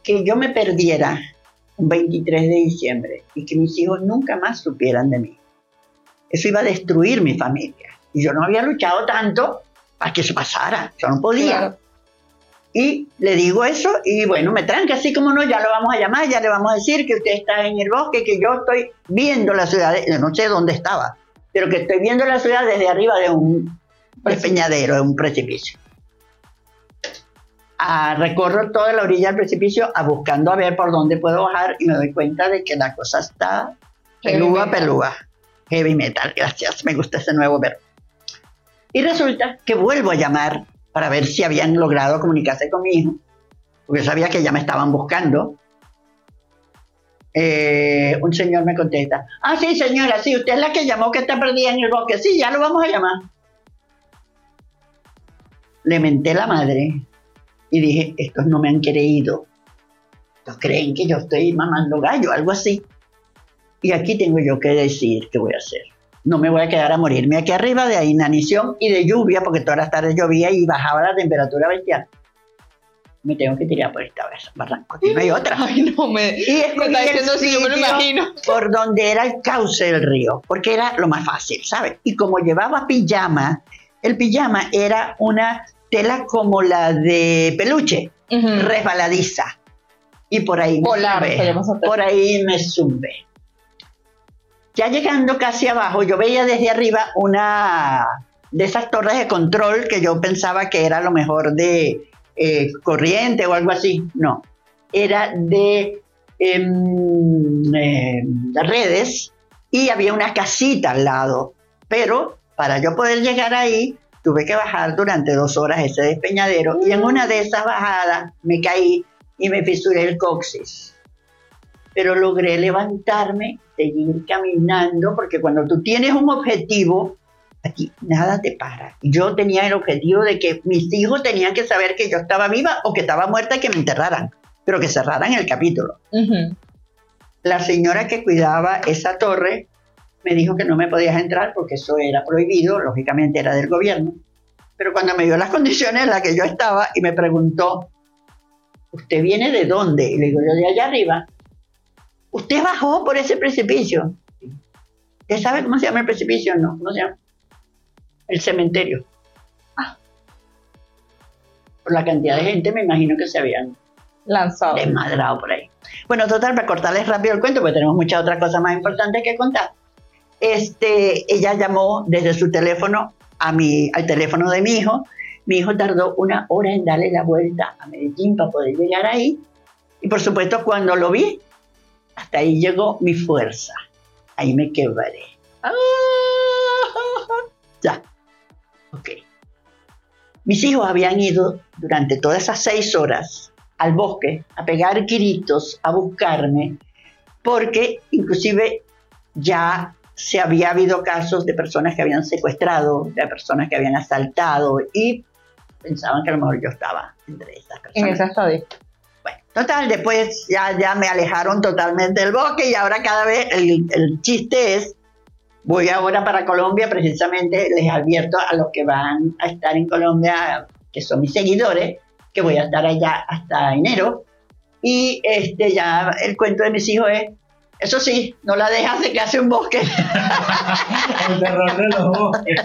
S1: Que yo me perdiera un 23 de diciembre y que mis hijos nunca más supieran de mí. Eso iba a destruir mi familia. Y yo no había luchado tanto para que eso pasara. Yo no podía. Y le digo eso y bueno, me tranca así como no, ya lo vamos a llamar, ya le vamos a decir que usted está en el bosque, que yo estoy viendo la ciudad, no sé dónde estaba, pero que estoy viendo la ciudad desde arriba de un peñadero, de un precipicio recorro toda la orilla del precipicio a buscando a ver por dónde puedo bajar y me doy cuenta de que la cosa está pelúa, pelúa. Heavy metal, gracias, me gusta ese nuevo verbo. Y resulta que vuelvo a llamar para ver si habían logrado comunicarse con mi hijo, porque sabía que ya me estaban buscando. Eh, un señor me contesta, ah, sí, señora, sí, usted es la que llamó que está perdida en el bosque, sí, ya lo vamos a llamar. Le menté la madre y dije, estos no me han creído. Estos creen que yo estoy mamando gallo, algo así. Y aquí tengo yo que decir qué voy a hacer. No me voy a quedar a morirme aquí arriba de inanición y de lluvia, porque todas las tardes llovía y bajaba la temperatura bestial. Me tengo que tirar por esta vez, barranco. no hay otra.
S2: Ay, no me. Y me está diciendo si yo me lo imagino.
S1: Por donde era el cauce del río, porque era lo más fácil, ¿sabes? Y como llevaba pijama, el pijama era una tela como la de peluche, resbaladiza. Y por ahí me sube. Por ahí me sube. Ya llegando casi abajo, yo veía desde arriba una de esas torres de control que yo pensaba que era lo mejor de eh, corriente o algo así. No, era de em, em, redes y había una casita al lado. Pero para yo poder llegar ahí, tuve que bajar durante dos horas ese despeñadero y en una de esas bajadas me caí y me fisuré el coxis. pero logré levantarme, seguir caminando, porque cuando tú tienes un objetivo, aquí nada te para. Yo tenía el objetivo de que mis hijos tenían que saber que yo estaba viva o que estaba muerta y que me enterraran, pero que cerraran el capítulo. La señora que cuidaba esa torre me dijo que no me podías entrar porque eso era prohibido, lógicamente era del gobierno. Pero cuando me dio las condiciones en las que yo estaba y me preguntó, ¿usted viene de dónde? Y le digo, yo de allá arriba. ¿Usted bajó por ese precipicio? ¿Usted sabe cómo se llama el precipicio? No, ¿cómo se llama? El cementerio. Ah. Por la cantidad de gente me imagino que se habían
S2: lanzado.
S1: Desmadrado por ahí. Bueno, total, para cortarles rápido el cuento, porque tenemos muchas otras cosas más importantes que contar. Este, ella llamó desde su teléfono a mi, al teléfono de mi hijo. Mi hijo tardó una hora en darle la vuelta a Medellín para poder llegar ahí. Y por supuesto, cuando lo vi, hasta ahí llegó mi fuerza. Ahí me quebré. Ah, ya. Ok. Mis hijos habían ido durante todas esas seis horas al bosque a pegar gritos, a buscarme, porque inclusive ya se había habido casos de personas que habían secuestrado, de personas que habían asaltado y pensaban que a lo mejor yo estaba entre esas personas.
S2: En esa estadio.
S1: Bueno, total, después ya, ya me alejaron totalmente del bosque y ahora cada vez el, el chiste es, voy ahora para Colombia, precisamente les advierto a los que van a estar en Colombia, que son mis seguidores, que voy a estar allá hasta enero. Y este ya el cuento de mis hijos es eso sí, no la dejas de que hace un bosque.
S3: el terror de los bosques.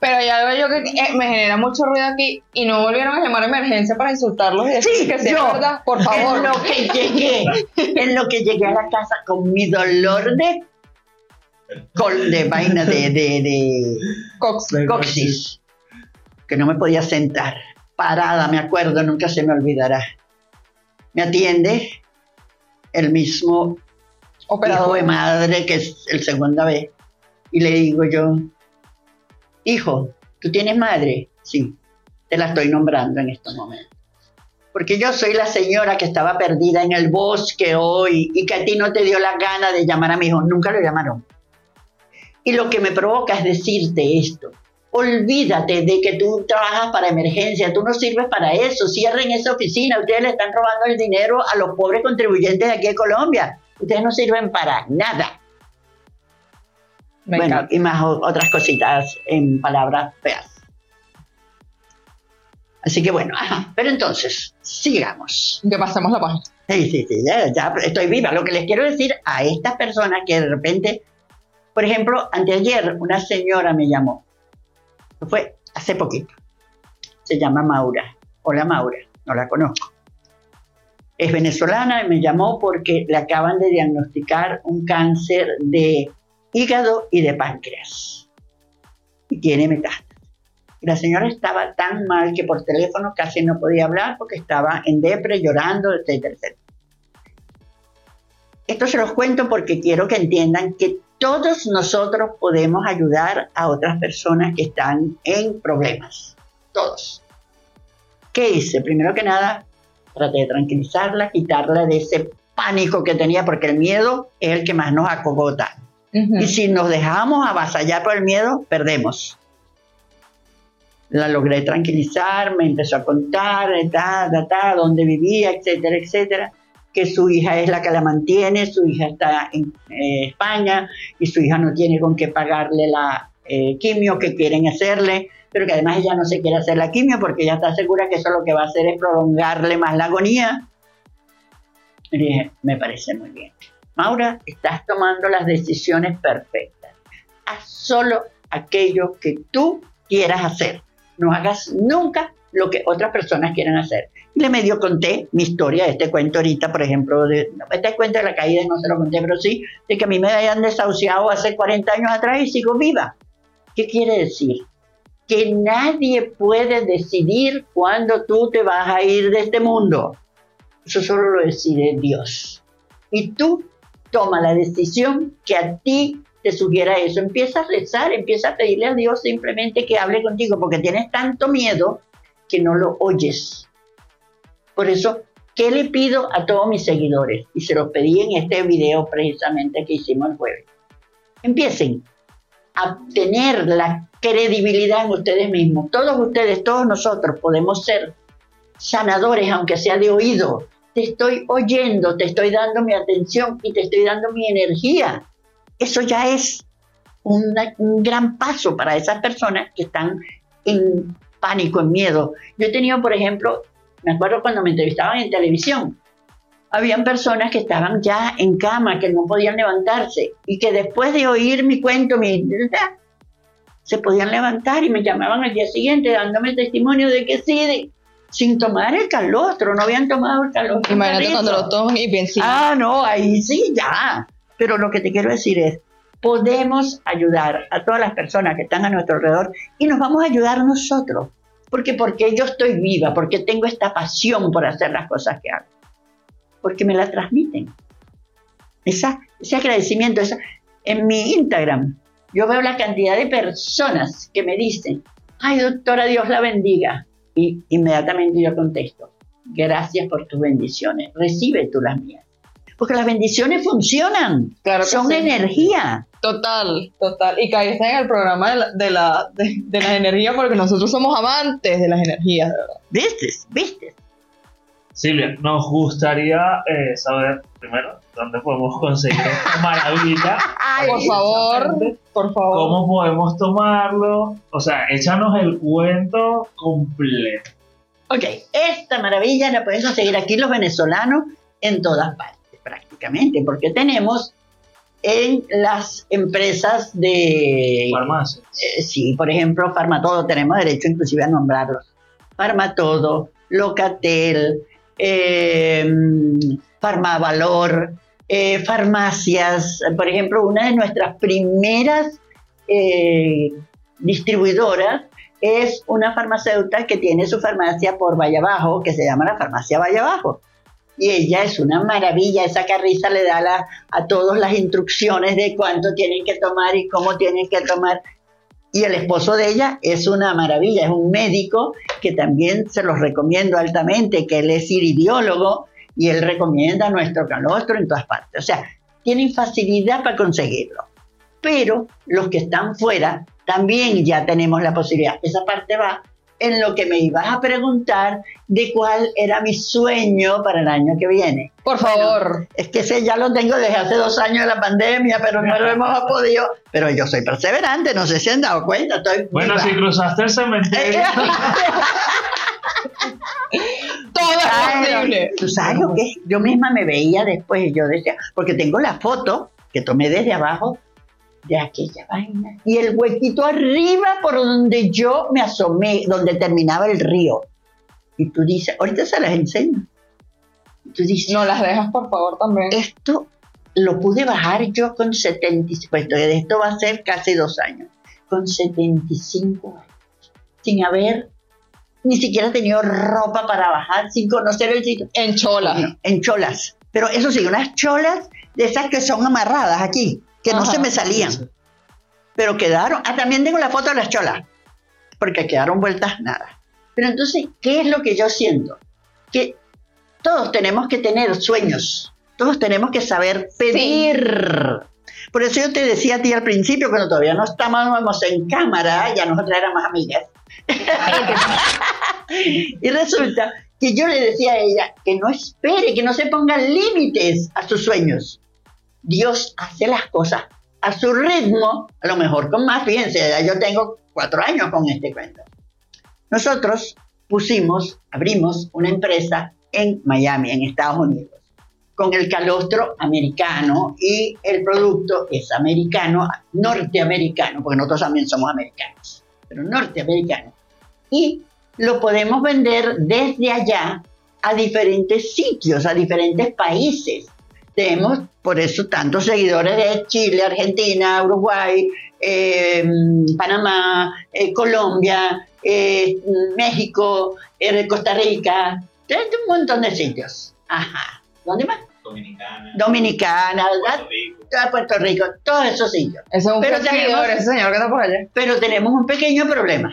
S2: Pero ya veo yo que eh, me genera mucho ruido aquí y no volvieron a llamar a emergencia para insultarlos y decir sí, que sea verdad, por favor.
S1: En lo que llegué, en lo que llegué a la casa con mi dolor de de vaina de, de, de coxis, que no me podía sentar, parada, me acuerdo, nunca se me olvidará. Me atiende el mismo hijo de madre que es el segunda vez. Y le digo yo, hijo, ¿tú tienes madre? Sí, te la estoy nombrando en estos momentos. Porque yo soy la señora que estaba perdida en el bosque hoy y que a ti no te dio la gana de llamar a mi hijo. Nunca lo llamaron. Y lo que me provoca es decirte esto olvídate de que tú trabajas para emergencia, tú no sirves para eso, cierren esa oficina, ustedes le están robando el dinero a los pobres contribuyentes de aquí de Colombia, ustedes no sirven para nada. bueno, y más otras cositas en palabras feas. Así que bueno, pero entonces, sigamos.
S2: Que pasemos la página.
S1: Sí, sí, sí, ya, ya estoy viva. Lo que les quiero decir a estas personas que de repente, por ejemplo, anteayer una señora me llamó fue hace poquito. Se llama Maura. Hola Maura, no la conozco. Es venezolana y me llamó porque le acaban de diagnosticar un cáncer de hígado y de páncreas. Y tiene metástasis. La señora estaba tan mal que por teléfono casi no podía hablar porque estaba en depre, llorando, etcétera, etcétera. Esto se los cuento porque quiero que entiendan que todos nosotros podemos ayudar a otras personas que están en problemas. Todos. ¿Qué hice? Primero que nada, traté de tranquilizarla, quitarla de ese pánico que tenía, porque el miedo es el que más nos acogota. Y si nos dejamos avasallar por el miedo, perdemos. La logré tranquilizar, me empezó a contar, ta, ta, ta, dónde vivía, etcétera, etcétera que su hija es la que la mantiene, su hija está en eh, España y su hija no tiene con qué pagarle la eh, quimio que quieren hacerle, pero que además ella no se quiere hacer la quimio porque ella está segura que eso lo que va a hacer es prolongarle más la agonía. Y dije, me parece muy bien. Maura, estás tomando las decisiones perfectas. Haz solo aquello que tú quieras hacer. No hagas nunca lo que otras personas quieren hacer. Le medio conté mi historia, este cuento ahorita, por ejemplo, de, este cuento de la caída no se lo conté, pero sí, de que a mí me hayan desahuciado hace 40 años atrás y sigo viva. ¿Qué quiere decir? Que nadie puede decidir cuándo tú te vas a ir de este mundo. Eso solo lo decide Dios. Y tú toma la decisión que a ti te sugiera eso. Empieza a rezar, empieza a pedirle a Dios simplemente que hable contigo, porque tienes tanto miedo que no lo oyes. Por eso ¿Qué le pido a todos mis seguidores? Y se los pedí en este video precisamente que hicimos el jueves. Empiecen a tener la credibilidad en ustedes mismos. Todos ustedes, todos nosotros podemos ser sanadores, aunque sea de oído. Te estoy oyendo, te estoy dando mi atención y te estoy dando mi energía. Eso ya es un gran paso para esas personas que están en pánico, en miedo. Yo he tenido, por ejemplo, me acuerdo cuando me entrevistaban en televisión, habían personas que estaban ya en cama, que no podían levantarse y que después de oír mi cuento, mi, se podían levantar y me llamaban al día siguiente dándome testimonio de que sí, sin tomar el calostro, no habían tomado el calostro.
S2: Imagínate cuando lo toman y piensan.
S1: Ah, no, ahí sí, ya. Pero lo que te quiero decir es, podemos ayudar a todas las personas que están a nuestro alrededor y nos vamos a ayudar nosotros. Porque porque yo estoy viva, porque tengo esta pasión por hacer las cosas que hago. Porque me la transmiten. Esa, ese agradecimiento, esa, en mi Instagram, yo veo la cantidad de personas que me dicen, ay doctora, Dios la bendiga. Y inmediatamente yo contesto, gracias por tus bendiciones, recibe tú las mías. Porque las bendiciones funcionan, claro son energía.
S2: Total, total. Y caíste en el programa de, la, de, las energías porque nosotros somos amantes de las energías, de verdad.
S1: ¿Viste? ¿Viste?
S3: Silvia, nos gustaría eh, saber primero dónde podemos conseguir esta maravilla.
S2: por favor, por favor.
S3: ¿Cómo podemos tomarlo? O sea, échanos el cuento completo.
S1: Ok, esta maravilla la pueden conseguir aquí los venezolanos en todas partes, porque tenemos en las empresas de...
S3: Farmacias.
S1: Eh, sí, por ejemplo, Farmatodo, tenemos derecho inclusive a nombrarlos. Farmatodo, Locatel, eh, Farmavalor, eh, farmacias. Por ejemplo, una de nuestras primeras eh, distribuidoras es una farmacéutica que tiene su farmacia por Valle Abajo, que se llama la farmacia Valle Abajo y ella es una maravilla, esa carriza le da a todos las instrucciones de cuánto tienen que tomar y cómo tienen que tomar. Y el esposo de ella es una maravilla, es un médico que también se los recomiendo altamente, que él es iridiólogo y él recomienda nuestro calostro en todas partes. O sea, tienen facilidad para conseguirlo. Pero los que están fuera también ya tenemos la posibilidad. Esa parte va en lo que me ibas a preguntar de cuál era mi sueño para el año que viene.
S2: Por favor.
S1: es que ese ya lo tengo desde hace dos años de la pandemia, pero no lo hemos podido. Pero yo soy perseverante, no sé si han dado cuenta. Estoy
S3: bueno, si cruzaste el cementerio.
S2: Todo es posible.
S1: ¿Tú sabes lo que Yo misma me veía después y yo decía, porque tengo la foto que tomé desde abajo de aquella vaina. Y el huequito arriba por donde yo me asomé, donde terminaba el río. Y tú dices, ahorita se las enseño.
S2: tú dices, no las dejas por favor también.
S1: Esto lo pude bajar yo con 75, pues esto va a ser casi dos años, con 75 años, sin haber ni siquiera tenido ropa para bajar, sin conocer el sitio.
S2: En cholas.
S1: en cholas. Pero eso sí, unas cholas de esas que son amarradas aquí que no se me salían. Pero quedaron. Ah, también tengo la foto de las cholas, porque quedaron vueltas nada. Pero entonces, ¿qué es lo que yo siento? Que todos tenemos que tener sueños, todos tenemos que saber pedir. Por eso yo te decía a ti al principio, cuando todavía no estábamos en cámara, ya nosotras éramos amigas. y resulta que yo le decía a ella que no espere, que no se pongan límites a sus sueños. Dios hace las cosas a su ritmo, a lo mejor con más, fíjense, ya yo tengo cuatro años con este cuento. Nosotros pusimos, abrimos una empresa en Miami, en Estados Unidos, con el calostro americano y el producto es americano, norteamericano, porque nosotros también somos americanos, pero norteamericano. Y lo podemos vender desde allá a diferentes sitios, a diferentes países tenemos por eso tantos seguidores de Chile, Argentina, Uruguay, eh, Panamá, eh, Colombia, eh, México, Costa Rica, un montón de sitios. Ajá. ¿Dónde más?
S3: Dominicana.
S1: Dominicana, ¿verdad? Puerto Rico. Puerto Rico, todos esos sitios.
S2: Eso es un pero tenemos, ese señor que está por allá.
S1: Pero tenemos un pequeño problema.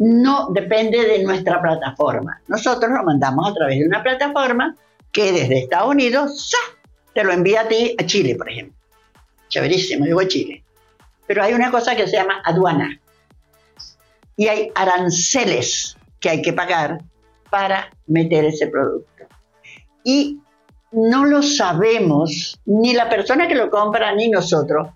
S1: no depende de nuestra plataforma. Nosotros lo mandamos a través de una plataforma que desde Estados Unidos te lo envía a ti a Chile, por ejemplo. Chéverísimo, digo a Chile. Pero hay una cosa que se llama aduana. Y hay aranceles que hay que pagar para meter ese producto. Y no lo sabemos, ni la persona que lo compra, ni nosotros,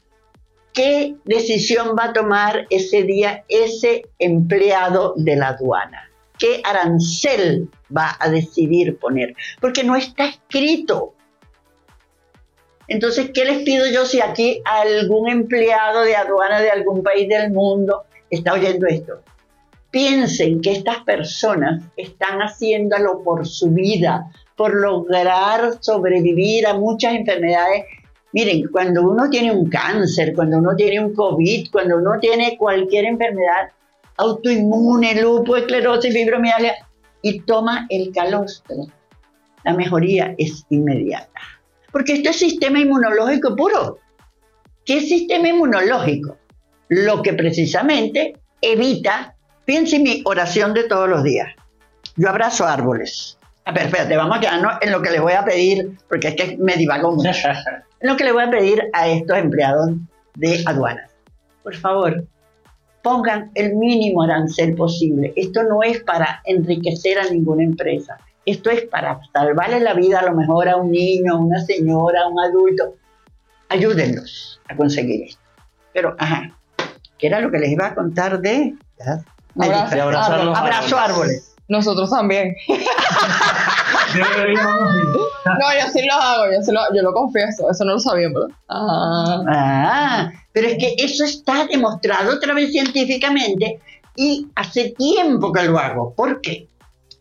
S1: qué decisión va a tomar ese día ese empleado de la aduana, qué arancel va a decidir poner, porque no está escrito. Entonces, ¿qué les pido yo si aquí algún empleado de aduana de algún país del mundo está oyendo esto? Piensen que estas personas están haciéndolo por su vida, por lograr sobrevivir a muchas enfermedades Miren, cuando uno tiene un cáncer, cuando uno tiene un COVID, cuando uno tiene cualquier enfermedad autoinmune, lupus, esclerosis, fibromialgia, y toma el calostro, la mejoría es inmediata. Porque esto es sistema inmunológico puro. ¿Qué es sistema inmunológico? Lo que precisamente evita, fíjense mi oración de todos los días. Yo abrazo árboles. A ver, espérate, vamos a quedarnos en lo que les voy a pedir, porque es que me divago mucho. lo que le voy a pedir a estos empleados de aduanas. Por favor, pongan el mínimo arancel posible. Esto no es para enriquecer a ninguna empresa. Esto es para salvarle la vida a lo mejor a un niño, a una señora, a un adulto. Ayúdenlos a conseguir esto. Pero, ajá, ¿qué era lo que les iba a contar de...
S2: Abrazo, árboles. Nosotros también. no, yo sí lo hago, yo, lo, yo lo confieso, eso no lo sabía, ¿verdad?
S1: Ah. ah, pero es que eso está demostrado otra vez científicamente y hace tiempo que lo hago. ¿Por qué?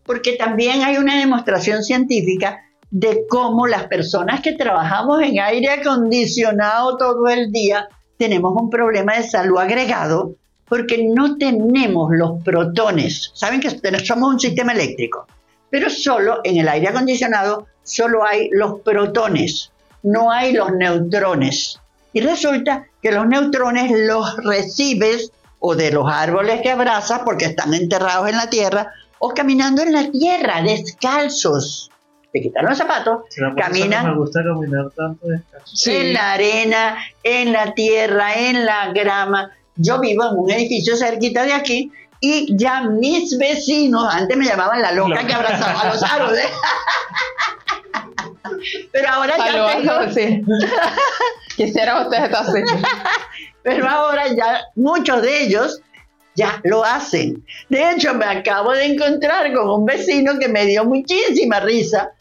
S1: Porque también hay una demostración científica de cómo las personas que trabajamos en aire acondicionado todo el día tenemos un problema de salud agregado porque no tenemos los protones. Saben que somos un sistema eléctrico pero solo en el aire acondicionado solo hay los protones, no hay los neutrones. Y resulta que los neutrones los recibes o de los árboles que abrazas porque están enterrados en la tierra o caminando en la tierra, descalzos. Te quitan los zapatos, caminan.
S3: Me gusta caminar tanto descalzo.
S1: En la arena, en la tierra, en la grama. Yo vivo en un edificio cerquita de aquí y ya mis vecinos, antes me llamaban la loca que abrazaba a los árboles. Pero ahora ya tengo...
S2: Sí. Quisiera ustedes estar así.
S1: Pero ahora ya muchos de ellos ya lo hacen. De hecho, me acabo de encontrar con un vecino que me dio muchísima risa.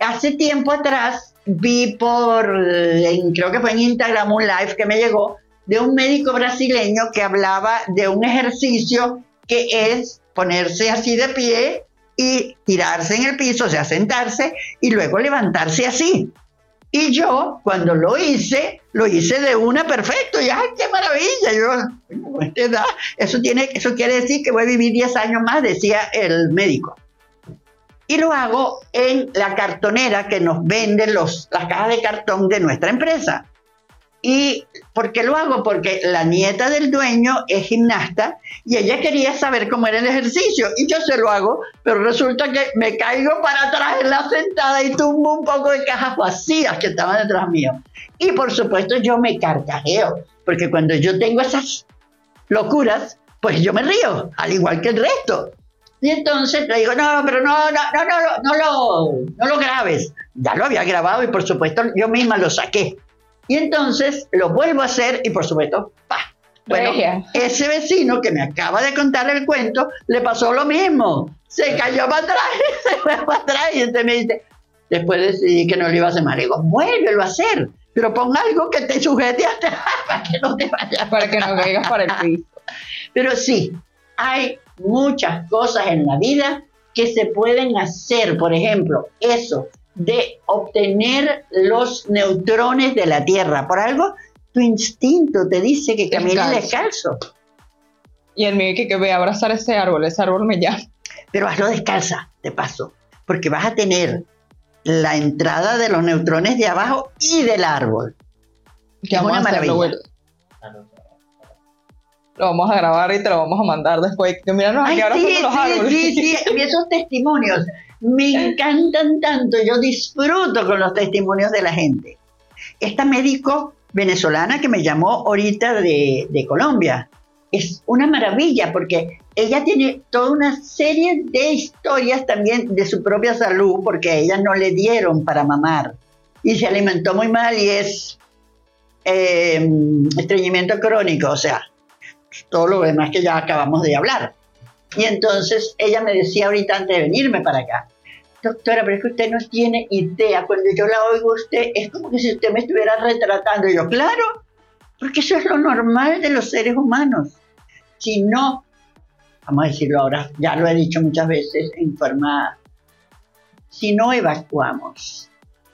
S1: Hace tiempo atrás vi por, creo que fue en Instagram, un live que me llegó de un médico brasileño que hablaba de un ejercicio que es ponerse así de pie y tirarse en el piso, o sea, sentarse y luego levantarse así. Y yo, cuando lo hice, lo hice de una perfecto. Y ¡ay, qué maravilla! Yo, eso, tiene, eso quiere decir que voy a vivir 10 años más, decía el médico. Y lo hago en la cartonera que nos vende los, las cajas de cartón de nuestra empresa. ¿Y por qué lo hago? Porque la nieta del dueño es gimnasta y ella quería saber cómo era el ejercicio y yo se lo hago, pero resulta que me caigo para atrás en la sentada y tumbo un poco de cajas vacías que estaban detrás mío. Y por supuesto yo me carcajeo, porque cuando yo tengo esas locuras, pues yo me río, al igual que el resto. Y entonces le digo, no, pero no, no, no, no, no, lo, no lo grabes. Ya lo había grabado y por supuesto yo misma lo saqué. Y entonces lo vuelvo a hacer y por supuesto, ¡pa! Bueno, ese vecino que me acaba de contar el cuento le pasó lo mismo. Se cayó para atrás, se fue para atrás y entonces me dice, después decidí que no lo iba a hacer más. Le digo, vuélvelo a hacer, pero pon algo que te sujete hasta para que no te vayas.
S2: Para que no caigas para el piso.
S1: Pero sí, hay muchas cosas en la vida que se pueden hacer. Por ejemplo, eso, de obtener los neutrones de la Tierra. Por algo, tu instinto te dice que camines descalzo.
S2: Y el mío que, que voy a abrazar ese árbol, ese árbol me llama.
S1: Pero hazlo descalza, de paso, porque vas a tener la entrada de los neutrones de abajo y del árbol.
S2: Que vamos a maravilla. lo vamos a grabar y te lo vamos a mandar después. Que míranos aquí ahora sí,
S1: los árboles. Sí, sí, y esos testimonios me encantan tanto. Yo disfruto con los testimonios de la gente. Esta médico venezolana que me llamó ahorita de, de Colombia es una maravilla porque ella tiene toda una serie de historias también de su propia salud porque a ella no le dieron para mamar y se alimentó muy mal y es eh, estreñimiento crónico, o sea, todo lo demás que ya acabamos de hablar. Y entonces ella me decía ahorita antes de venirme para acá, doctora, pero es que usted no tiene idea, cuando yo la oigo a usted es como que si usted me estuviera retratando. Y yo, claro, porque eso es lo normal de los seres humanos. Si no, vamos a decirlo ahora, ya lo he dicho muchas veces en forma, si no evacuamos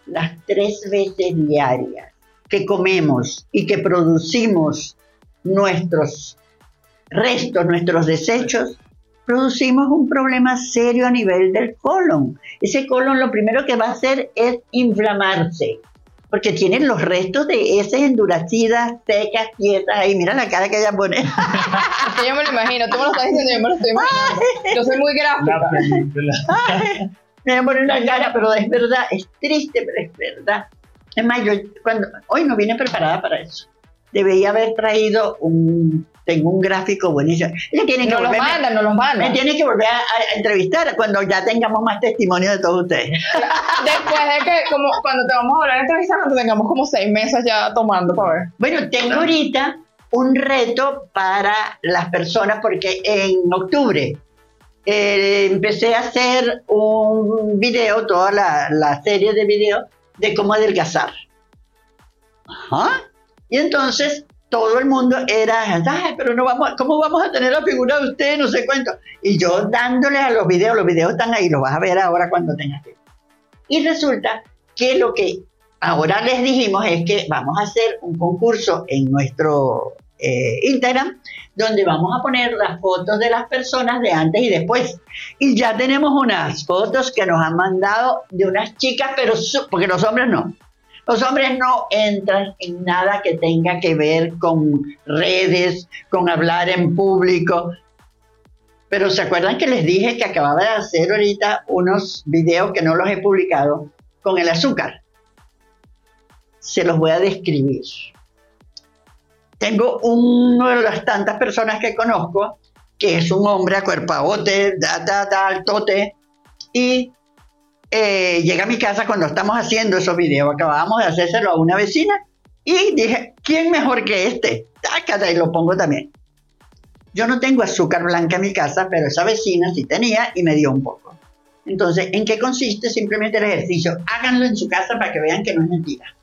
S1: las tres veces diarias que comemos y que producimos nuestros restos, nuestros desechos, producimos un problema serio a nivel del colon. Ese colon lo primero que va a hacer es inflamarse, porque tienen los restos de esas endurecidas, secas, quietas ahí. Mira la cara que ella pone.
S2: yo me lo imagino, tú me lo estás diciendo, yo me lo estoy imaginando. Yo soy muy gráfica.
S1: me voy a poner una cara, pero es verdad, es triste, pero es verdad. Es más, yo cuando, hoy no vine preparada para eso. Debería haber traído un, tengo un gráfico buenísimo.
S2: Ella tiene que no volver, los manda, no los manda.
S1: Me tiene que volver a, entrevistar cuando ya tengamos más testimonio de todos ustedes.
S2: Después de que, como cuando te vamos a volver a entrevistar, cuando tengamos como seis meses ya tomando para ver.
S1: Bueno, tengo ahorita un reto para las personas porque en octubre eh, empecé a hacer un video, toda la, la serie de videos de cómo adelgazar. Ajá. Y entonces todo el mundo era, Ay, pero no vamos, ¿cómo vamos a tener la figura de usted? No sé cuánto. Y yo dándole a los videos, los videos están ahí, los vas a ver ahora cuando tengas tiempo. Y resulta que lo que ahora les dijimos es que vamos a hacer un concurso en nuestro eh, Instagram donde vamos a poner las fotos de las personas de antes y después. Y ya tenemos unas fotos que nos han mandado de unas chicas, pero porque los hombres no. Los hombres no entran en nada que tenga que ver con redes, con hablar en público. Pero ¿se acuerdan que les dije que acababa de hacer ahorita unos videos que no los he publicado con el azúcar? Se los voy a describir tengo uno de las tantas personas que conozco que es un hombre a cuerpaote, da, da, da, altote, y eh, a mi casa cuando estamos haciendo esos videos. Acabábamos de hacérselo a una vecina y dije, ¿quién mejor que este? Tácata, y lo pongo también. Yo no tengo azúcar blanca en mi casa, pero esa vecina sí tenía y me dio un poco. Entonces, ¿en qué consiste simplemente el ejercicio? Háganlo en su casa para que vean que no es mentira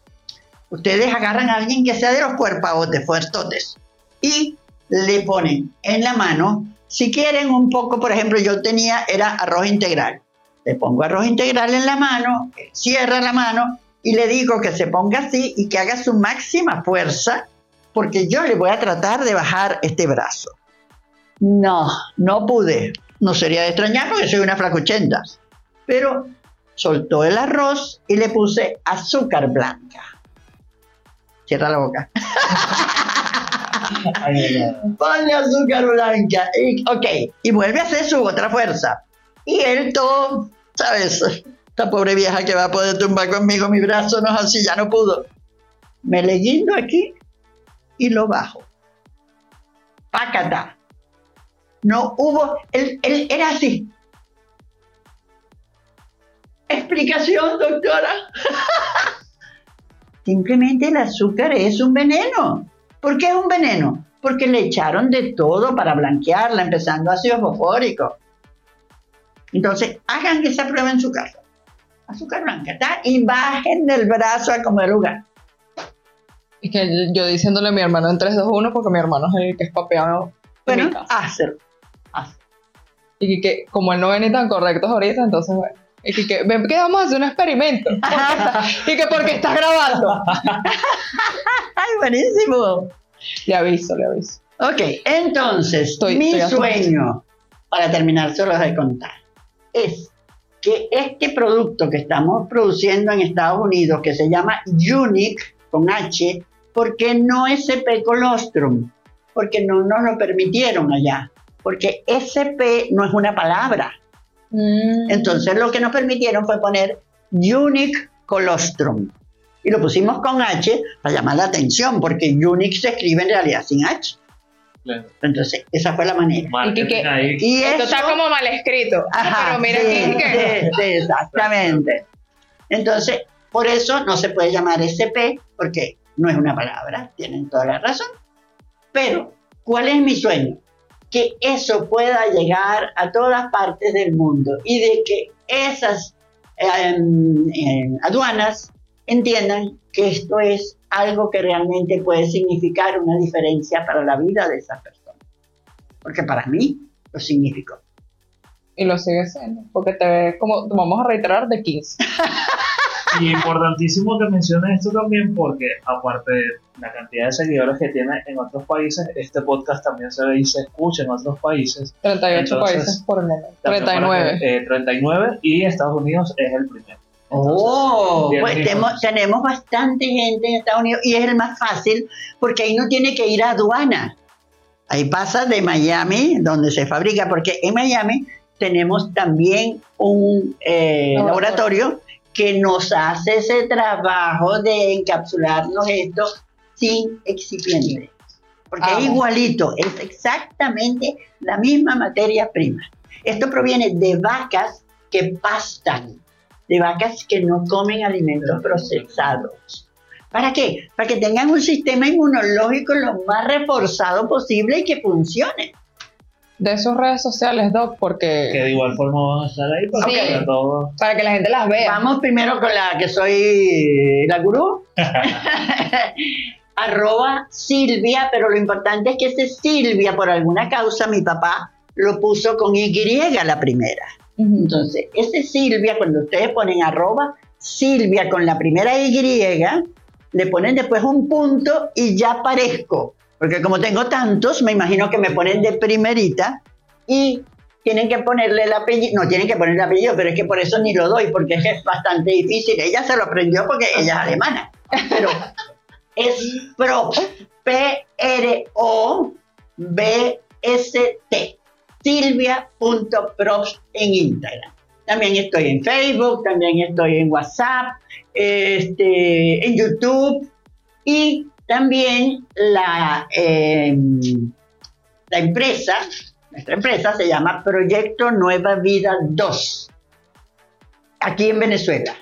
S1: ustedes agarran a alguien que sea de los cuerpabotes, fuertotes, y le ponen en la mano, si quieren un poco, por ejemplo, yo tenía, era arroz integral. Le pongo arroz integral en la mano, cierra la mano y le digo que se ponga así y que haga su máxima fuerza, porque yo le voy a tratar de bajar este brazo. No, no pude. No sería de extrañar porque soy una flacuchenta. Pero soltó el arroz y le puse azúcar blanca cierra la boca. Ponle azúcar blanca. Y, ok, y vuelve a hacer su otra fuerza. Y él todo, ¿sabes? Esta pobre vieja que va a poder tumbar conmigo mi brazo, no así, ya no pudo. Me le guindo aquí y lo bajo. Pácata. No hubo, él, él era así. Explicación, doctora. Simplemente el azúcar es un veneno. ¿Por qué es un veneno? Porque le echaron de todo para blanquearla, empezando ácido fosfórico. Entonces, hagan que esa prueba en su casa. Azúcar blanca, ¿está? Y bajen del brazo a comer lugar.
S2: Y que yo diciéndole a mi hermano en 3, 2, 1, porque mi hermano es el que es papeado.
S1: Bueno, hacer.
S2: Y que como él no ven ni tan correctos ahorita, entonces bueno. Y que, que, vamos a hacer un experimento. y que porque estás grabando.
S1: ¡Ay, buenísimo!
S2: Le aviso, le aviso.
S1: Ok, entonces, mi sueño, para terminar, solo de contar, es que este producto que estamos produciendo en Estados Unidos, que se llama Unique, con H, porque no es colostrum, porque no nos lo permitieron allá, porque SP no es una palabra. Mm. Entonces lo que nos permitieron fue poner Unique Colostrum. Y lo pusimos con H para llamar la atención, porque Unique se escribe en realidad sin H. Entonces, esa fue la manera.
S2: Y, esto está como mal escrito. pero mira
S1: que... exactamente. Entonces, por eso no se puede llamar SP, porque no es una palabra, tienen toda la razón. Pero, ¿cuál es mi sueño? Que eso pueda llegar a todas partes del mundo y de que esas em, em, aduanas entiendan que esto es algo que realmente puede significar una diferencia para la vida de esas personas. Porque para mí lo significó.
S2: Y lo sigue siendo, porque te ves como, vamos a reiterar, de 15.
S3: Y importantísimo que menciones esto también porque aparte de la cantidad de seguidores que tiene en otros países, este podcast también se ve y se escucha en otros países.
S2: 38 países por el momento. 39.
S3: 39 eh, y Estados Unidos es el primero.
S1: Oh, pues tenemos, bastante gente en Estados Unidos y es el más fácil porque ahí no tiene que ir a aduana. Ahí pasa de Miami, donde se fabrica, porque en Miami tenemos también un eh, laboratorio que nos hace ese trabajo de encapsularnos esto sin excipiente. Porque es igualito, es exactamente la misma materia prima. Esto proviene de vacas que pastan, de vacas que no comen alimentos procesados. ¿Para qué? Para que tengan un sistema inmunológico lo más reforzado posible y que funcione
S2: de sus redes sociales, Doc, porque...
S3: Que de igual forma van a estar ahí para,
S2: que, para que la gente las vea.
S1: Vamos primero con la que soy la gurú. Arroba Silvia, pero lo importante es que ese Silvia, por alguna causa, mi papá lo puso con Y la primera. Entonces, ese Silvia, cuando ustedes ponen arroba Silvia con la primera Y, le ponen después un punto y ya aparezco. Porque como tengo tantos, me imagino que me ponen de primerita y tienen que ponerle el apellido, no tienen que ponerle el apellido, pero es que por eso ni lo doy, porque es bastante difícil. Ella se lo aprendió porque ella es alemana, pero es Props, P-R-O-B-S-T, silvia.props en Instagram. También estoy en Facebook, también estoy en WhatsApp, este, en YouTube y también la, em, la empresa, nuestra empresa se llama Proyecto Nueva Vida 2, aquí en Venezuela.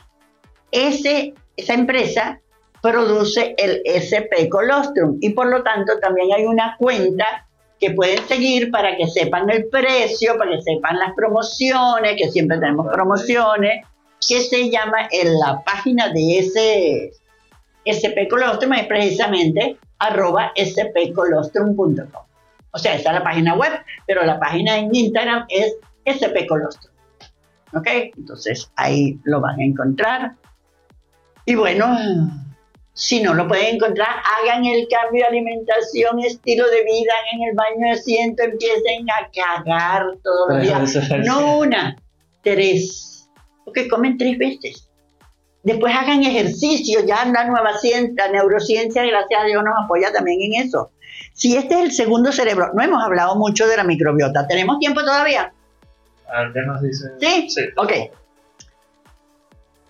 S1: Ese, esa empresa produce el SP Colostrum y por lo tanto también hay una cuenta que pueden seguir para que sepan el precio, para que sepan las promociones, que siempre tenemos promociones, que se llama en la página de ese spcolostrum es precisamente arroba spcolostrum.com. O sea, esa es la página web, pero la página en Instagram es spcolostrum. ¿Ok? Entonces ahí lo van a encontrar. Y bueno, si no lo pueden encontrar, hagan el cambio de alimentación, estilo de vida en el baño de asiento, empiecen a cagar todos los días. No una, tres. Porque comen tres veces. Después hagan ejercicio, ya la nueva ciencia, la neurociencia, gracias a Dios, nos apoya también en eso. Si este es el segundo cerebro, no hemos hablado mucho de la microbiota. ¿Tenemos tiempo todavía?
S3: A ver, ¿qué nos dice?
S1: ¿Sí? Sí. Ok.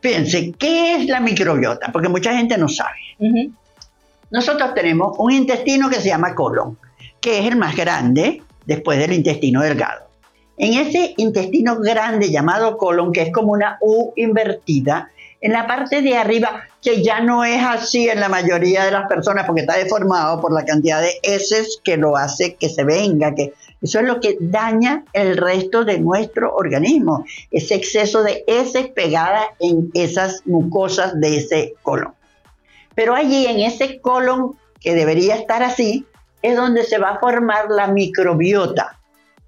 S1: Fíjense, ¿qué es la microbiota? Porque mucha gente no sabe. Nosotros tenemos un intestino que se llama colon, que es el más grande después del intestino delgado. En ese intestino grande llamado colon, que es como una U invertida, en la parte de arriba, que ya no es así en la mayoría de las personas porque está deformado por la cantidad de heces que lo hace que se venga, que eso es lo que daña el resto de nuestro organismo, ese exceso de heces pegada en esas mucosas de ese colon. Pero allí en ese colon que debería estar así, es donde se va a formar la microbiota.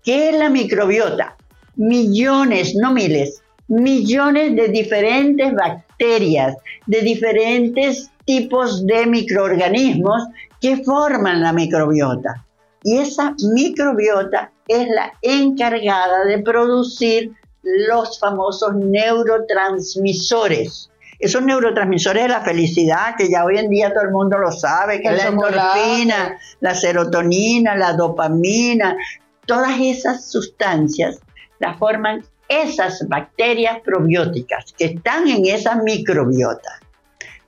S1: ¿Qué es la microbiota? Millones, no miles, millones de diferentes bacterias, de diferentes tipos de microorganismos que forman la microbiota. Y esa microbiota es la encargada de producir los famosos neurotransmisores. esos neurotransmisores de la felicidad, que ya hoy en día todo el mundo lo sabe, que es la endorfina, la serotonina, la dopamina, todas esas sustancias las forman esas bacterias probióticas que están en esa microbiota.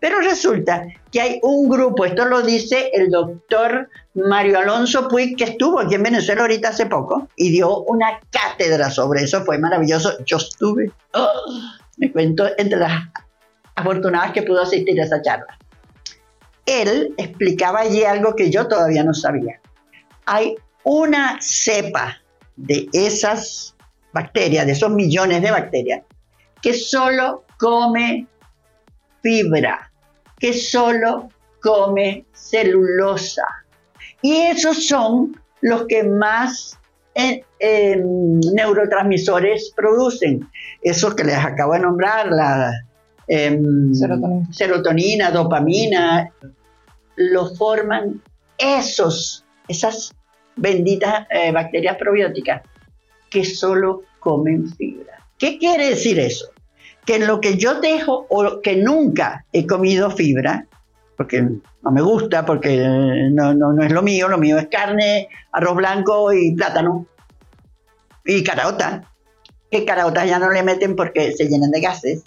S1: Pero resulta que hay un grupo, esto lo dice el doctor Mario Alonso Puig, que estuvo aquí en Venezuela ahorita hace poco y dio una cátedra sobre eso, fue maravilloso. Yo estuve, oh, me cuento, entre las afortunadas que pudo asistir a esa charla. Él explicaba allí algo que yo todavía no sabía. Hay una cepa de esas bacterias, de esos millones de bacterias, que solo come fibra que solo come celulosa. Y esos son los que más eh, em, neurotransmisores producen. Esos que les acabo de nombrar, la em, serotonina. dopamina, lo forman esos, esas benditas eh, bacterias probióticas que solo comen fibra. ¿Qué quiere decir eso? Que en lo que yo dejo o que nunca he comido fibra, porque no me gusta, porque no, no, es lo mío, lo mío es carne, arroz blanco y plátano y caraota, que caraotas ya no le meten porque se llenan de gases.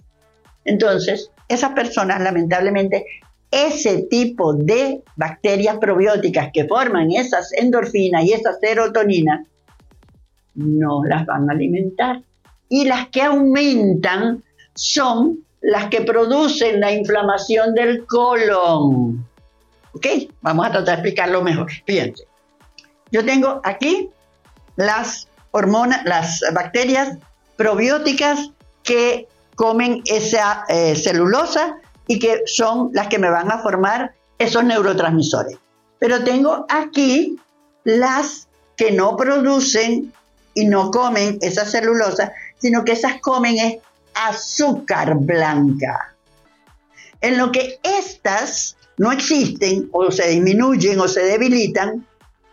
S1: Entonces, esas personas, lamentablemente, ese tipo de bacterias probióticas que forman esas endorfinas y esa serotonina, no las van a alimentar. Y las que aumentan son las que producen la inflamación del colon. ¿Ok? Vamos a tratar de explicarlo mejor. Fíjense. Yo tengo aquí las hormonas, las bacterias probióticas que comen esa eh, celulosa y que son las que me van a formar esos neurotransmisores. Pero tengo aquí las que no producen y no comen esa celulosa, sino que esas comen es azúcar blanca. En lo que estas no existen o se disminuyen o se debilitan,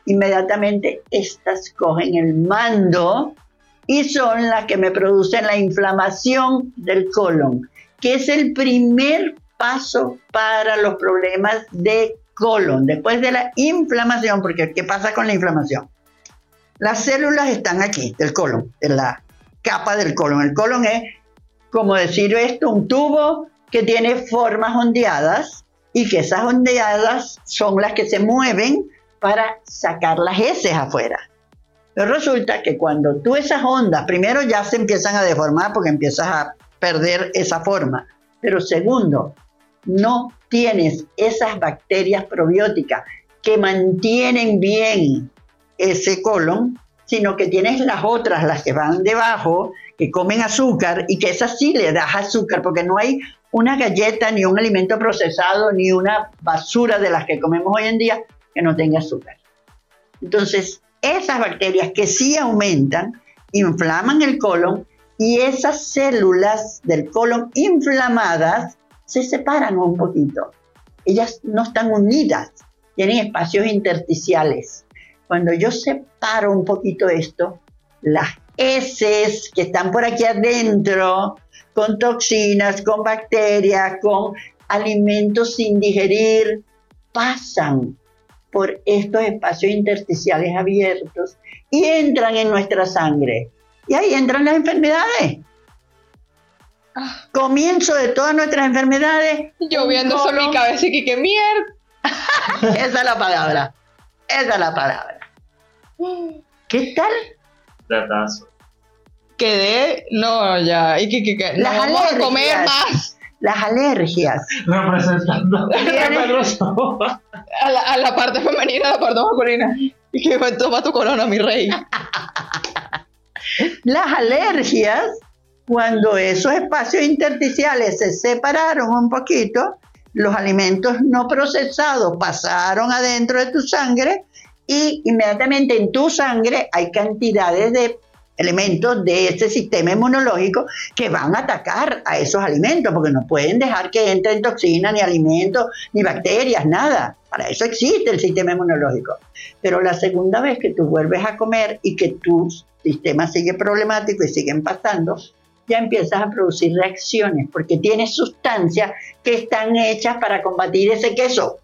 S1: inmediatamente estas cogen el mando y son las que me producen la inflamación del colon, que es el primer paso para los problemas de colon. Después de la inflamación, porque ¿qué pasa con la inflamación? Las células están aquí, del colon, en la capa del colon. El colon es como decir esto, un tubo que tiene formas ondeadas y que esas ondeadas son las que se mueven para sacar las heces afuera. Pero resulta que cuando tú esas ondas, primero ya se empiezan a deformar porque empiezas a perder esa forma, pero segundo, no tienes esas bacterias probióticas que mantienen bien ese colon, sino que tienes las otras, las que van debajo, que comen azúcar y que esas sí le das azúcar, porque no hay una galleta, ni un alimento procesado, ni una basura de las que comemos hoy en día que no tenga azúcar. Entonces, esas bacterias que sí aumentan, inflaman el colon y esas células del colon inflamadas se separan un poquito. Ellas no están unidas, tienen espacios intersticiales. Cuando yo separo un poquito esto, las heces que están por aquí adentro, con toxinas, con bacterias, con alimentos sin digerir, pasan por estos espacios intersticiales abiertos y entran en nuestra sangre. Y ahí entran las enfermedades. Ah. Comienzo de todas nuestras enfermedades.
S2: Yo viendo eso mi cabeza y que mierda.
S1: Esa es la palabra. Esa es la palabra. ¿Qué tal?
S3: Datazo.
S2: Quedé, no, ya, y que, que, que
S1: Las vamos a comer más. Las alergias.
S3: Representando
S2: a la, a la parte femenina, a la parte masculina. Y que toma tu corona, mi rey.
S1: Las alergias, cuando esos espacios intersticiales se separaron un poquito, los alimentos no procesados pasaron adentro de tu sangre y inmediatamente en tu sangre hay cantidades de elementos de ese sistema inmunológico que van a atacar a esos alimentos, porque no pueden dejar que entren toxinas, ni alimentos, ni bacterias, nada. Para eso existe el sistema inmunológico. Pero la segunda vez que tú vuelves a comer y que tu sistema sigue problemático y siguen pasando, ya empiezas a producir reacciones, porque tienes sustancias que están hechas para combatir ese queso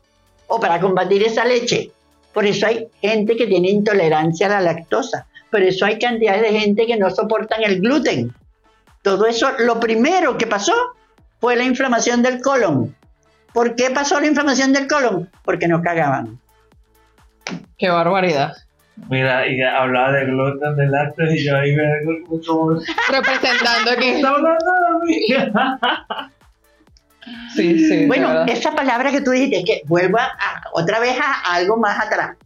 S1: o para combatir esa leche. Por eso hay gente que tiene intolerancia a la lactosa. Por eso hay cantidades de gente que no soportan el gluten. Todo eso, lo primero que pasó fue la inflamación del colon. ¿Por qué pasó la inflamación del colon? Porque no cagaban.
S2: Qué barbaridad.
S3: Mira, y hablaba de gluten, de lácteos, y yo ahí me como...
S2: Representando aquí.
S3: Está hablando de mí.
S2: sí, sí.
S1: Bueno, esa palabra que tú dijiste, que vuelva otra vez a algo más atrás.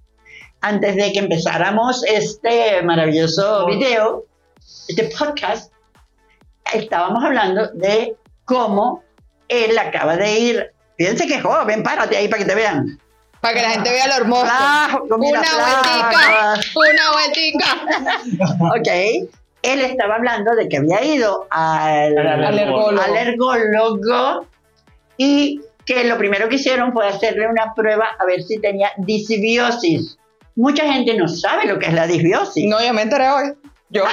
S1: Antes de que empezáramos este maravilloso video, este podcast, estábamos hablando de cómo él acaba de ir. Fíjense que joven, párate ahí para que te vean
S2: para que la gente vea lo hermoso. una vueltica, una vueltica.
S1: ok. Él estaba hablando de que había ido al, alergólogo. Y que lo primero que hicieron fue hacerle una prueba a ver si tenía disbiosis. Mucha gente no sabe lo que es la disbiosis.
S2: No, yo me enteré hoy. Yo.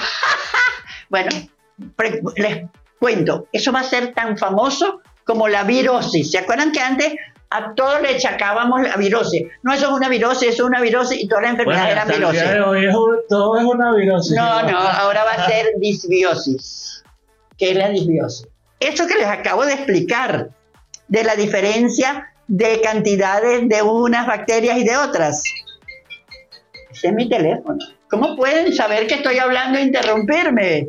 S1: bueno, les cuento, eso va a ser tan famoso como la virosis. ¿Se acuerdan que antes a todo le echacábamos la virosis. No, eso es una virosis, eso es una virosis y toda la enfermedad era virosis.
S3: todo es una virosis.
S1: No, no, ahora va a ser disbiosis. ¿Qué es la disbiosis? Eso que les acabo de explicar, de la diferencia de cantidades de unas bacterias y de otras. Ese es mi teléfono. ¿Cómo pueden saber que estoy hablando e interrumpirme?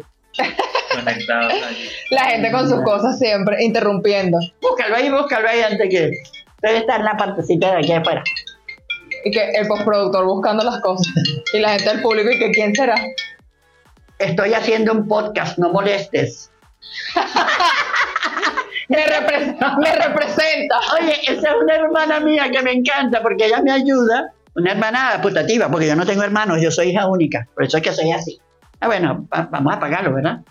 S2: La gente con sus cosas siempre interrumpiendo.
S1: Búscalo ahí, búscalo ahí antes que Debe estar en la partecita de aquí afuera.
S2: Y que el postproductor buscando las cosas. Y la gente del público, ¿y que quién será?
S1: Estoy haciendo un podcast, no molestes.
S2: me, representa.
S1: Oye, esa es una hermana mía que me encanta porque ella me ayuda. Una hermana putativa, porque yo no tengo hermanos, yo soy hija única. Por eso es que soy así. Ah, bueno, vamos a pagarlo, ¿verdad?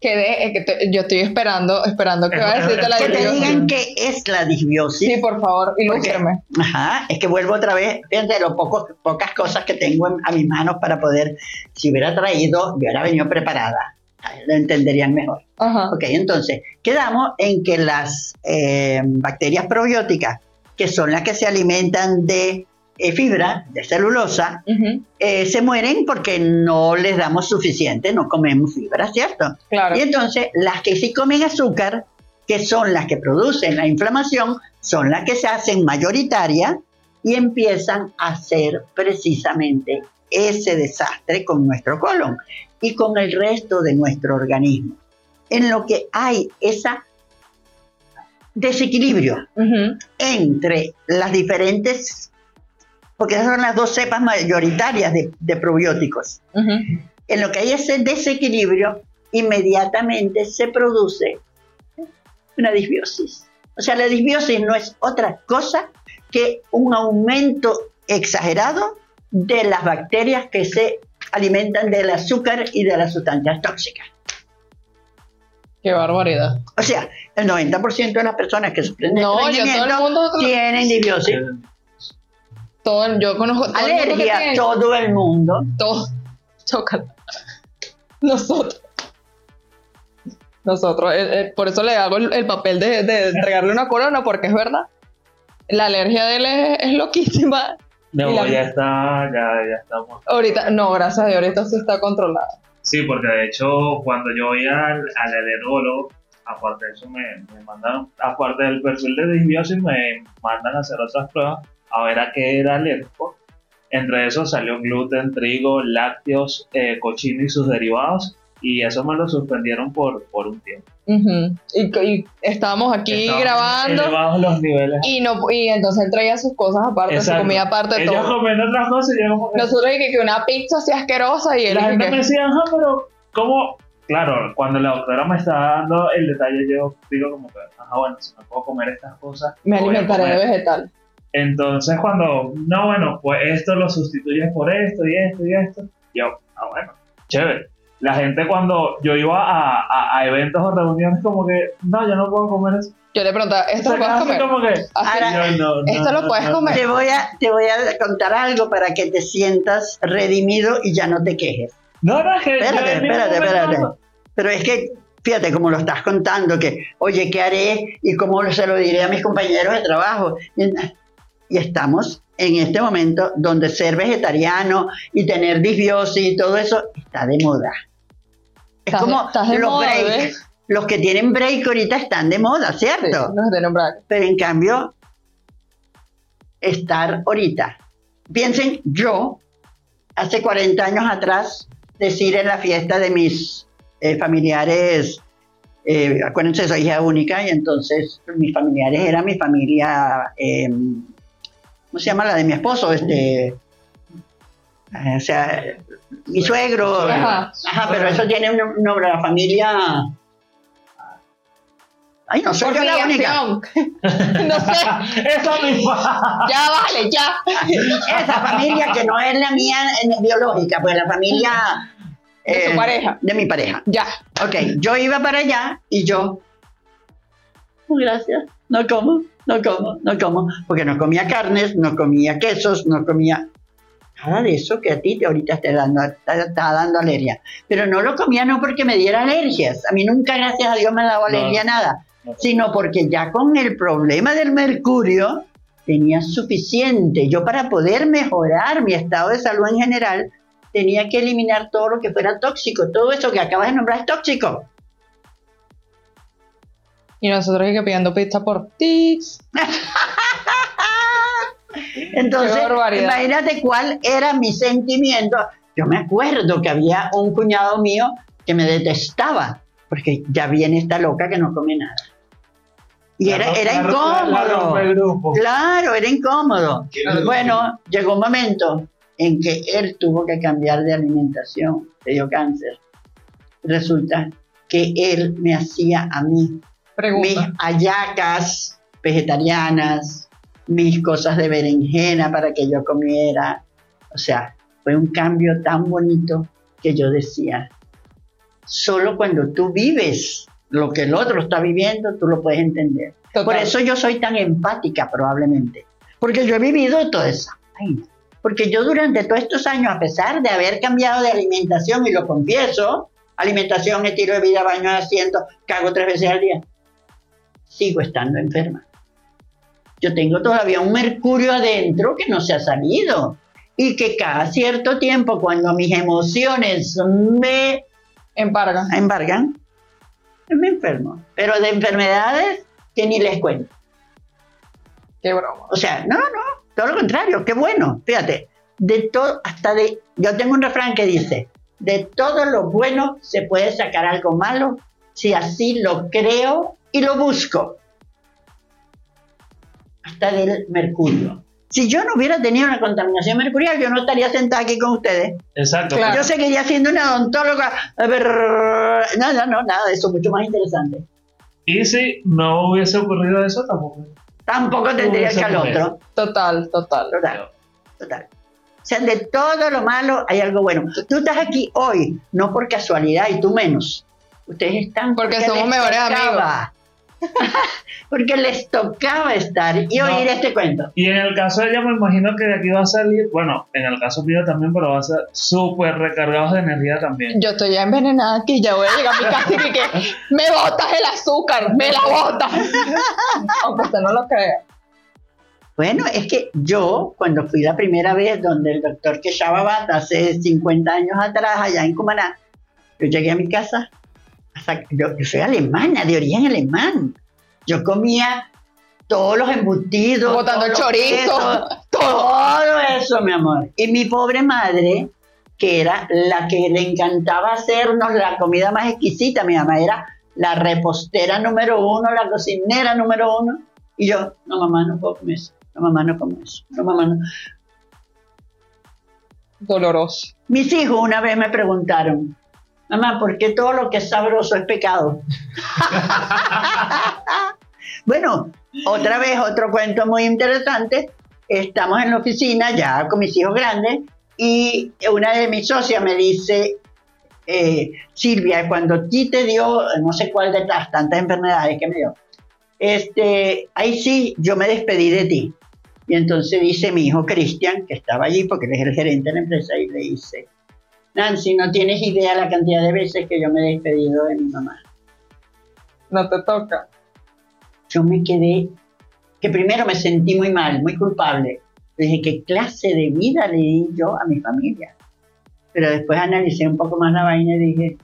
S2: quedé, que yo estoy esperando, esperando que va a decirte la
S1: Que te digan qué es la disbiosis.
S2: Sí, por favor, ilústrame.
S1: Ajá, es que vuelvo otra vez, fíjate, lo poco, pocas cosas que tengo a mis manos para poder, si hubiera traído, yo hubiera venido preparada. Lo entenderían mejor. Ajá. Ok, entonces, quedamos en que las eh, bacterias probióticas, que son las que se alimentan de eh, fibra, de celulosa, eh, se mueren porque no les damos suficiente, no comemos fibra, ¿cierto? Y entonces las que sí comen azúcar, que son las que producen la inflamación, son las que se hacen mayoritarias y empiezan a hacer precisamente ese desastre con nuestro colon y con el resto de nuestro organismo. En lo que hay esa desequilibrio entre las diferentes porque esas son las dos cepas mayoritarias de, probióticos. En lo que hay ese desequilibrio, inmediatamente se produce una disbiosis. O sea, la disbiosis no es otra cosa que un aumento exagerado de las bacterias que se alimentan del azúcar y de las sustancias tóxicas.
S2: Qué barbaridad.
S1: O sea, el 90% de las personas que sufren de no, mundo... tienen disbiosis
S2: todo, yo conozco
S1: todo alergia, el todo el mundo.
S2: Todo. Nosotros. Nosotros. Eh, eh, por eso le hago el, papel de, de, entregarle una corona, porque es verdad. La alergia de él es, loquísima.
S3: No, ya está, ya, ya estamos.
S2: Ahorita, no, gracias a Dios, ahorita sí está controlada.
S3: Sí, porque de hecho, cuando yo voy al, al alergólogo, aparte de eso, me, me mandan, aparte del perfil de disbiosis, me mandan a hacer otras pruebas a ver a qué era alérgico. Entre eso salió gluten, trigo, lácteos, eh, cochino y sus derivados. Y eso me lo suspendieron por, por un tiempo.
S2: y, estábamos aquí grabando.
S3: los niveles.
S2: Y, no, y entonces él traía sus cosas aparte, su comida aparte todo.
S3: Ellos comiendo otras cosas y yo
S2: Nosotros que, que una pizza así asquerosa y él.
S3: La gente me decía, ajá, pero ¿cómo? Claro, cuando la doctora me está dando el detalle, yo digo como que, ajá, bueno, si no puedo comer estas cosas.
S2: Me alimentaré de vegetal.
S3: Entonces cuando, no, bueno, pues esto lo sustituyes por esto y esto y esto, yo, ah, bueno, chévere. La gente cuando yo iba a, a, eventos o reuniones como que, no, yo no puedo comer eso.
S2: Yo le preguntaba, ¿esto lo puedes comer?
S3: Como que,
S2: ¿Esto lo puedes comer?
S1: Te voy, a, te voy a contar algo para que te sientas redimido y ya no te quejes.
S3: No, no,
S1: Espérate, espérate, espérate. Pero es que, fíjate, como lo estás contando, que, oye, ¿qué haré? Y cómo se lo diré a mis compañeros de trabajo. Y estamos en este momento donde ser vegetariano y tener disbiosis y todo eso está de moda. Es como los break. Los que tienen break ahorita están de moda, ¿cierto? Pero en cambio, estar ahorita. Piensen, yo, hace 40 años atrás, decir en la fiesta de mis eh, familiares, eh, acuérdense, soy hija única y entonces mis familiares eran mi familia, em, ¿cómo se llama la de mi esposo? Este, eh, o sea, mi suegro, ajá, pero eso tiene un nombre, la familia... Ay, no soy yo la única. no
S2: sé. Esa misma. Ya vale, ya.
S1: Esa familia que no es la mía biológica, pues la familia
S2: de su eh, pareja.
S1: De mi pareja.
S2: Ya.
S1: Ok, yo iba para allá y yo. Gracias. No como, no como, no como. Porque no comía carnes, no comía quesos, no comía nada de eso que a ti te ahorita te dando, está, dando alergia. Pero no lo comía no porque me diera alergias. A mí nunca, gracias a Dios, me ha dado alergia nada. Sino porque ya con el problema del mercurio tenía suficiente. Yo para poder mejorar mi estado de salud en general, tenía que eliminar todo lo que fuera tóxico. Todo eso que acabas de nombrar es tóxico.
S2: Y nosotros que pidiendo pizza por tics.
S1: Entonces, imagínate cuál era mi sentimiento. Yo me acuerdo que había un cuñado mío que me detestaba, porque ya viene esta loca que no come nada. Y era, era incómodo. Claro, era incómodo. Bueno, llegó un momento en que él tuvo que cambiar de alimentación, le dio cáncer. Resulta que él me hacía a mí mis ayacas vegetarianas, mis cosas de berenjena para que yo comiera. O sea, fue un cambio tan bonito que yo decía, solo cuando tú vives lo que el otro está viviendo, tú lo puedes entender. Por eso yo soy tan empática probablemente, porque yo he vivido toda esa porque yo durante todos estos años, a pesar de haber cambiado de alimentación, y lo confieso, alimentación, estilo de vida, baño asiento, cago tres veces al día, sigo estando enferma. Yo tengo todavía un mercurio adentro que no se ha salido y que cada cierto tiempo, cuando mis emociones me
S2: embargan,
S1: embargan me enfermo. Pero de enfermedades que ni les cuento.
S2: Qué broma.
S1: O sea, no, no, todo lo contrario, qué bueno. Fíjate, de todo, hasta de. Yo tengo un refrán que dice: de todo lo bueno se puede sacar algo malo si así lo creo y lo busco. Hasta del mercurio. Si yo no hubiera tenido una contaminación mercurial, yo no estaría sentada aquí con ustedes.
S3: Exacto.
S1: Yo seguiría siendo una odontóloga. A ver, no, no, no, nada de eso, mucho más interesante.
S3: Y si no hubiese ocurrido eso, tampoco
S1: tampoco tendría que al otro.
S2: Total, total.
S1: Total, total. O sea, de todo lo malo hay algo bueno. Tú estás aquí hoy, no por casualidad, y tú menos. Ustedes están
S2: porque, somos mejores amigos.
S1: porque les tocaba estar y oír este cuento.
S3: Y en el caso de ella, me imagino que de aquí va a salir, bueno, en el caso mío también, pero va a ser súper recargados de energía también.
S2: Yo estoy ya envenenada aquí, ya voy a llegar a mi casa y que, me botas el azúcar, me la botas. Aunque usted no lo crea.
S1: Bueno, es que yo, cuando fui la primera vez donde el doctor Quechaba hace 50 años atrás, allá en Cumaná, yo llegué a mi casa yo, soy alemana, de origen alemán. Yo comía todos los embutidos.
S2: Botando chorizo.
S1: todo eso, mi amor. Y mi pobre madre, que era la que le encantaba hacernos la comida más exquisita, mi mamá era la repostera número uno, la cocinera número uno. Y yo, no, mamá, no puedo comer eso. No, mamá, no como eso. No, mamá, no.
S2: Doloroso.
S1: Mis hijos una vez me preguntaron, Mamá, ¿por qué todo lo que es sabroso es pecado? bueno, otra vez, otro cuento muy interesante. Estamos en la oficina ya con mis hijos grandes y una de mis socias me dice, eh, Silvia, cuando ti te dio, no sé cuál de las tantas enfermedades que me dio, este, ahí sí, yo me despedí de ti. Y entonces dice mi hijo Cristian, que estaba allí porque él es el gerente de la empresa, y le dice, Nancy, no tienes idea la cantidad de veces que yo me he despedido de mi mamá.
S2: No te toca.
S1: Yo me quedé, que primero me sentí muy mal, muy culpable. Dije, ¿qué clase de vida le di yo a mi familia? Pero después analicé un poco más la vaina y dije,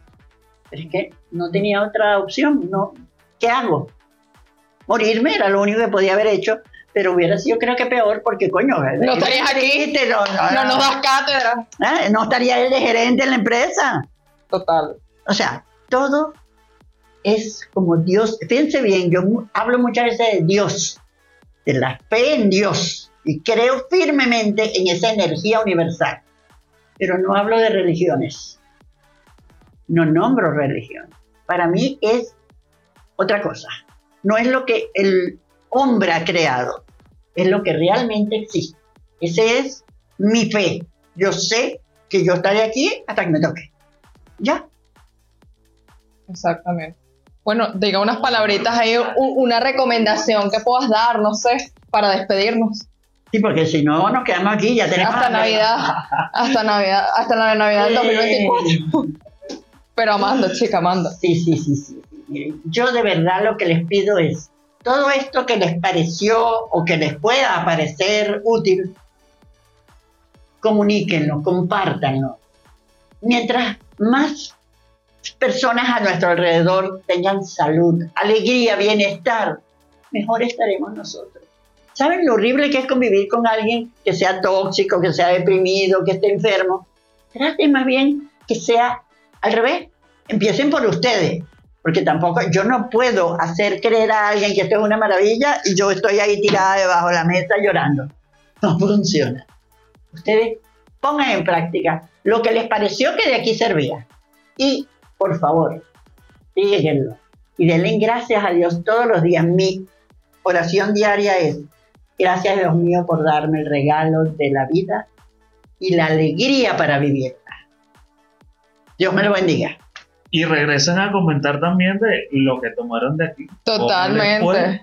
S1: es que no tenía otra opción, no, ¿qué hago? Morirme era lo único que podía haber hecho, pero hubiera sido creo que peor porque coño,
S2: no estarías aquí, no, no, nos das cátedra.
S1: ¿Eh? No estaría él de gerente en la empresa.
S2: Total.
S1: O sea, todo es como Dios. Fíjense bien, yo hablo muchas veces de Dios, de la fe en Dios, y creo firmemente en esa energía universal. Pero no hablo de religiones. No nombro religión. Para mí es otra cosa. No es lo que el hombre ha creado, es lo que realmente existe. Ese es mi fe. Yo sé que yo estaré aquí hasta que me toque. ¿Ya?
S2: Exactamente. Bueno, diga unas palabritas ahí, una recomendación que puedas dar, no sé, para despedirnos.
S1: Sí, porque si no nos quedamos aquí, ya tenemos...
S2: Hasta Navidad, hasta Navidad, hasta la Navidad del 2024. Pero amando, chica, amando.
S1: Sí, sí, sí, sí. Yo de verdad lo que les pido es todo esto que les pareció o que les pueda parecer útil, comuníquenlo, compártanlo. Mientras más personas a nuestro alrededor tengan salud, alegría, bienestar, mejor estaremos nosotros. ¿Saben lo horrible que es convivir con alguien que sea tóxico, que sea deprimido, que esté enfermo? Traten más bien que sea al revés. Empiecen por ustedes. Porque tampoco, yo no puedo hacer creer a alguien que esto es una maravilla y yo estoy ahí tirada debajo de la mesa llorando. No funciona. Ustedes pongan en práctica lo que les pareció que de aquí servía. Y, por favor, síguenlo. Y denle gracias a Dios todos los días. Mi oración diaria es, gracias Dios mío por darme el regalo de la vida y la alegría para vivirla. Dios me lo bendiga
S3: y regresen a comentar también de lo que tomaron de aquí.
S2: Totalmente.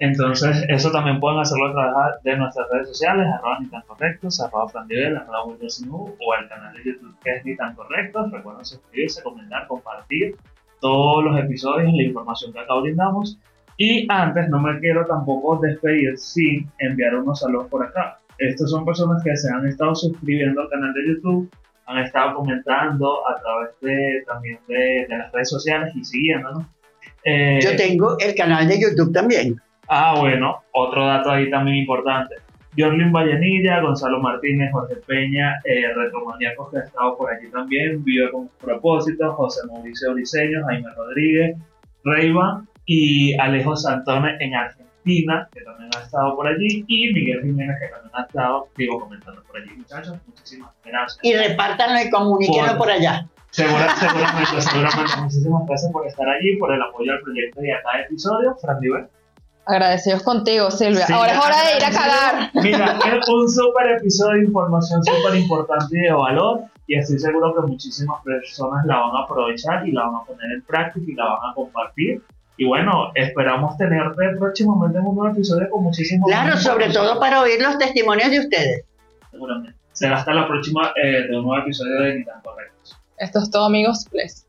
S3: Entonces, eso también pueden hacerlo a través de nuestras redes sociales, arroba ni tan correctos, arroba frandivel, arroba o el canal de YouTube que es ni tan correctos. Recuerden suscribirse, comentar, compartir todos los episodios y la información que acá brindamos. Y antes, no me quiero tampoco despedir sin enviar unos saludos por acá. Estas son personas que se han estado suscribiendo al canal de YouTube han estado comentando a través de también de, las redes sociales y siguiéndonos.
S1: Eh, Yo tengo el canal de YouTube también.
S3: Ah, bueno, otro dato ahí también importante. Jorlin Vallenilla, Gonzalo Martínez, Jorge Peña, eh, que ha estado por aquí también, Vive con propósito, José Mauricio Briceño, Jaime Rodríguez, Reiva y Alejo Santone en Argentina que también ha estado por allí, y Miguel Jiménez, que también ha estado, digo, comentando por allí. Muchachos, muchísimas gracias.
S1: Y repártanlo y comuníquenlo por, allá.
S3: seguramente, seguramente. Muchísimas gracias por estar allí, por el apoyo al proyecto y a cada episodio. Fran Diver.
S2: Agradecidos contigo, Silvia. Ahora es hora de ir a cagar.
S3: Mira, es un súper episodio de información súper importante y de valor. Y estoy seguro que muchísimas personas la van a aprovechar y la van a poner en práctica y la van a compartir. Y bueno, esperamos tenerte próximamente en un nuevo episodio con muchísimos.
S1: Claro, sobre todo para oír los testimonios de ustedes.
S3: Seguramente. Será hasta la próxima eh, de un nuevo episodio de Ni tan Correctos.
S2: Esto es todo, amigos. Bless.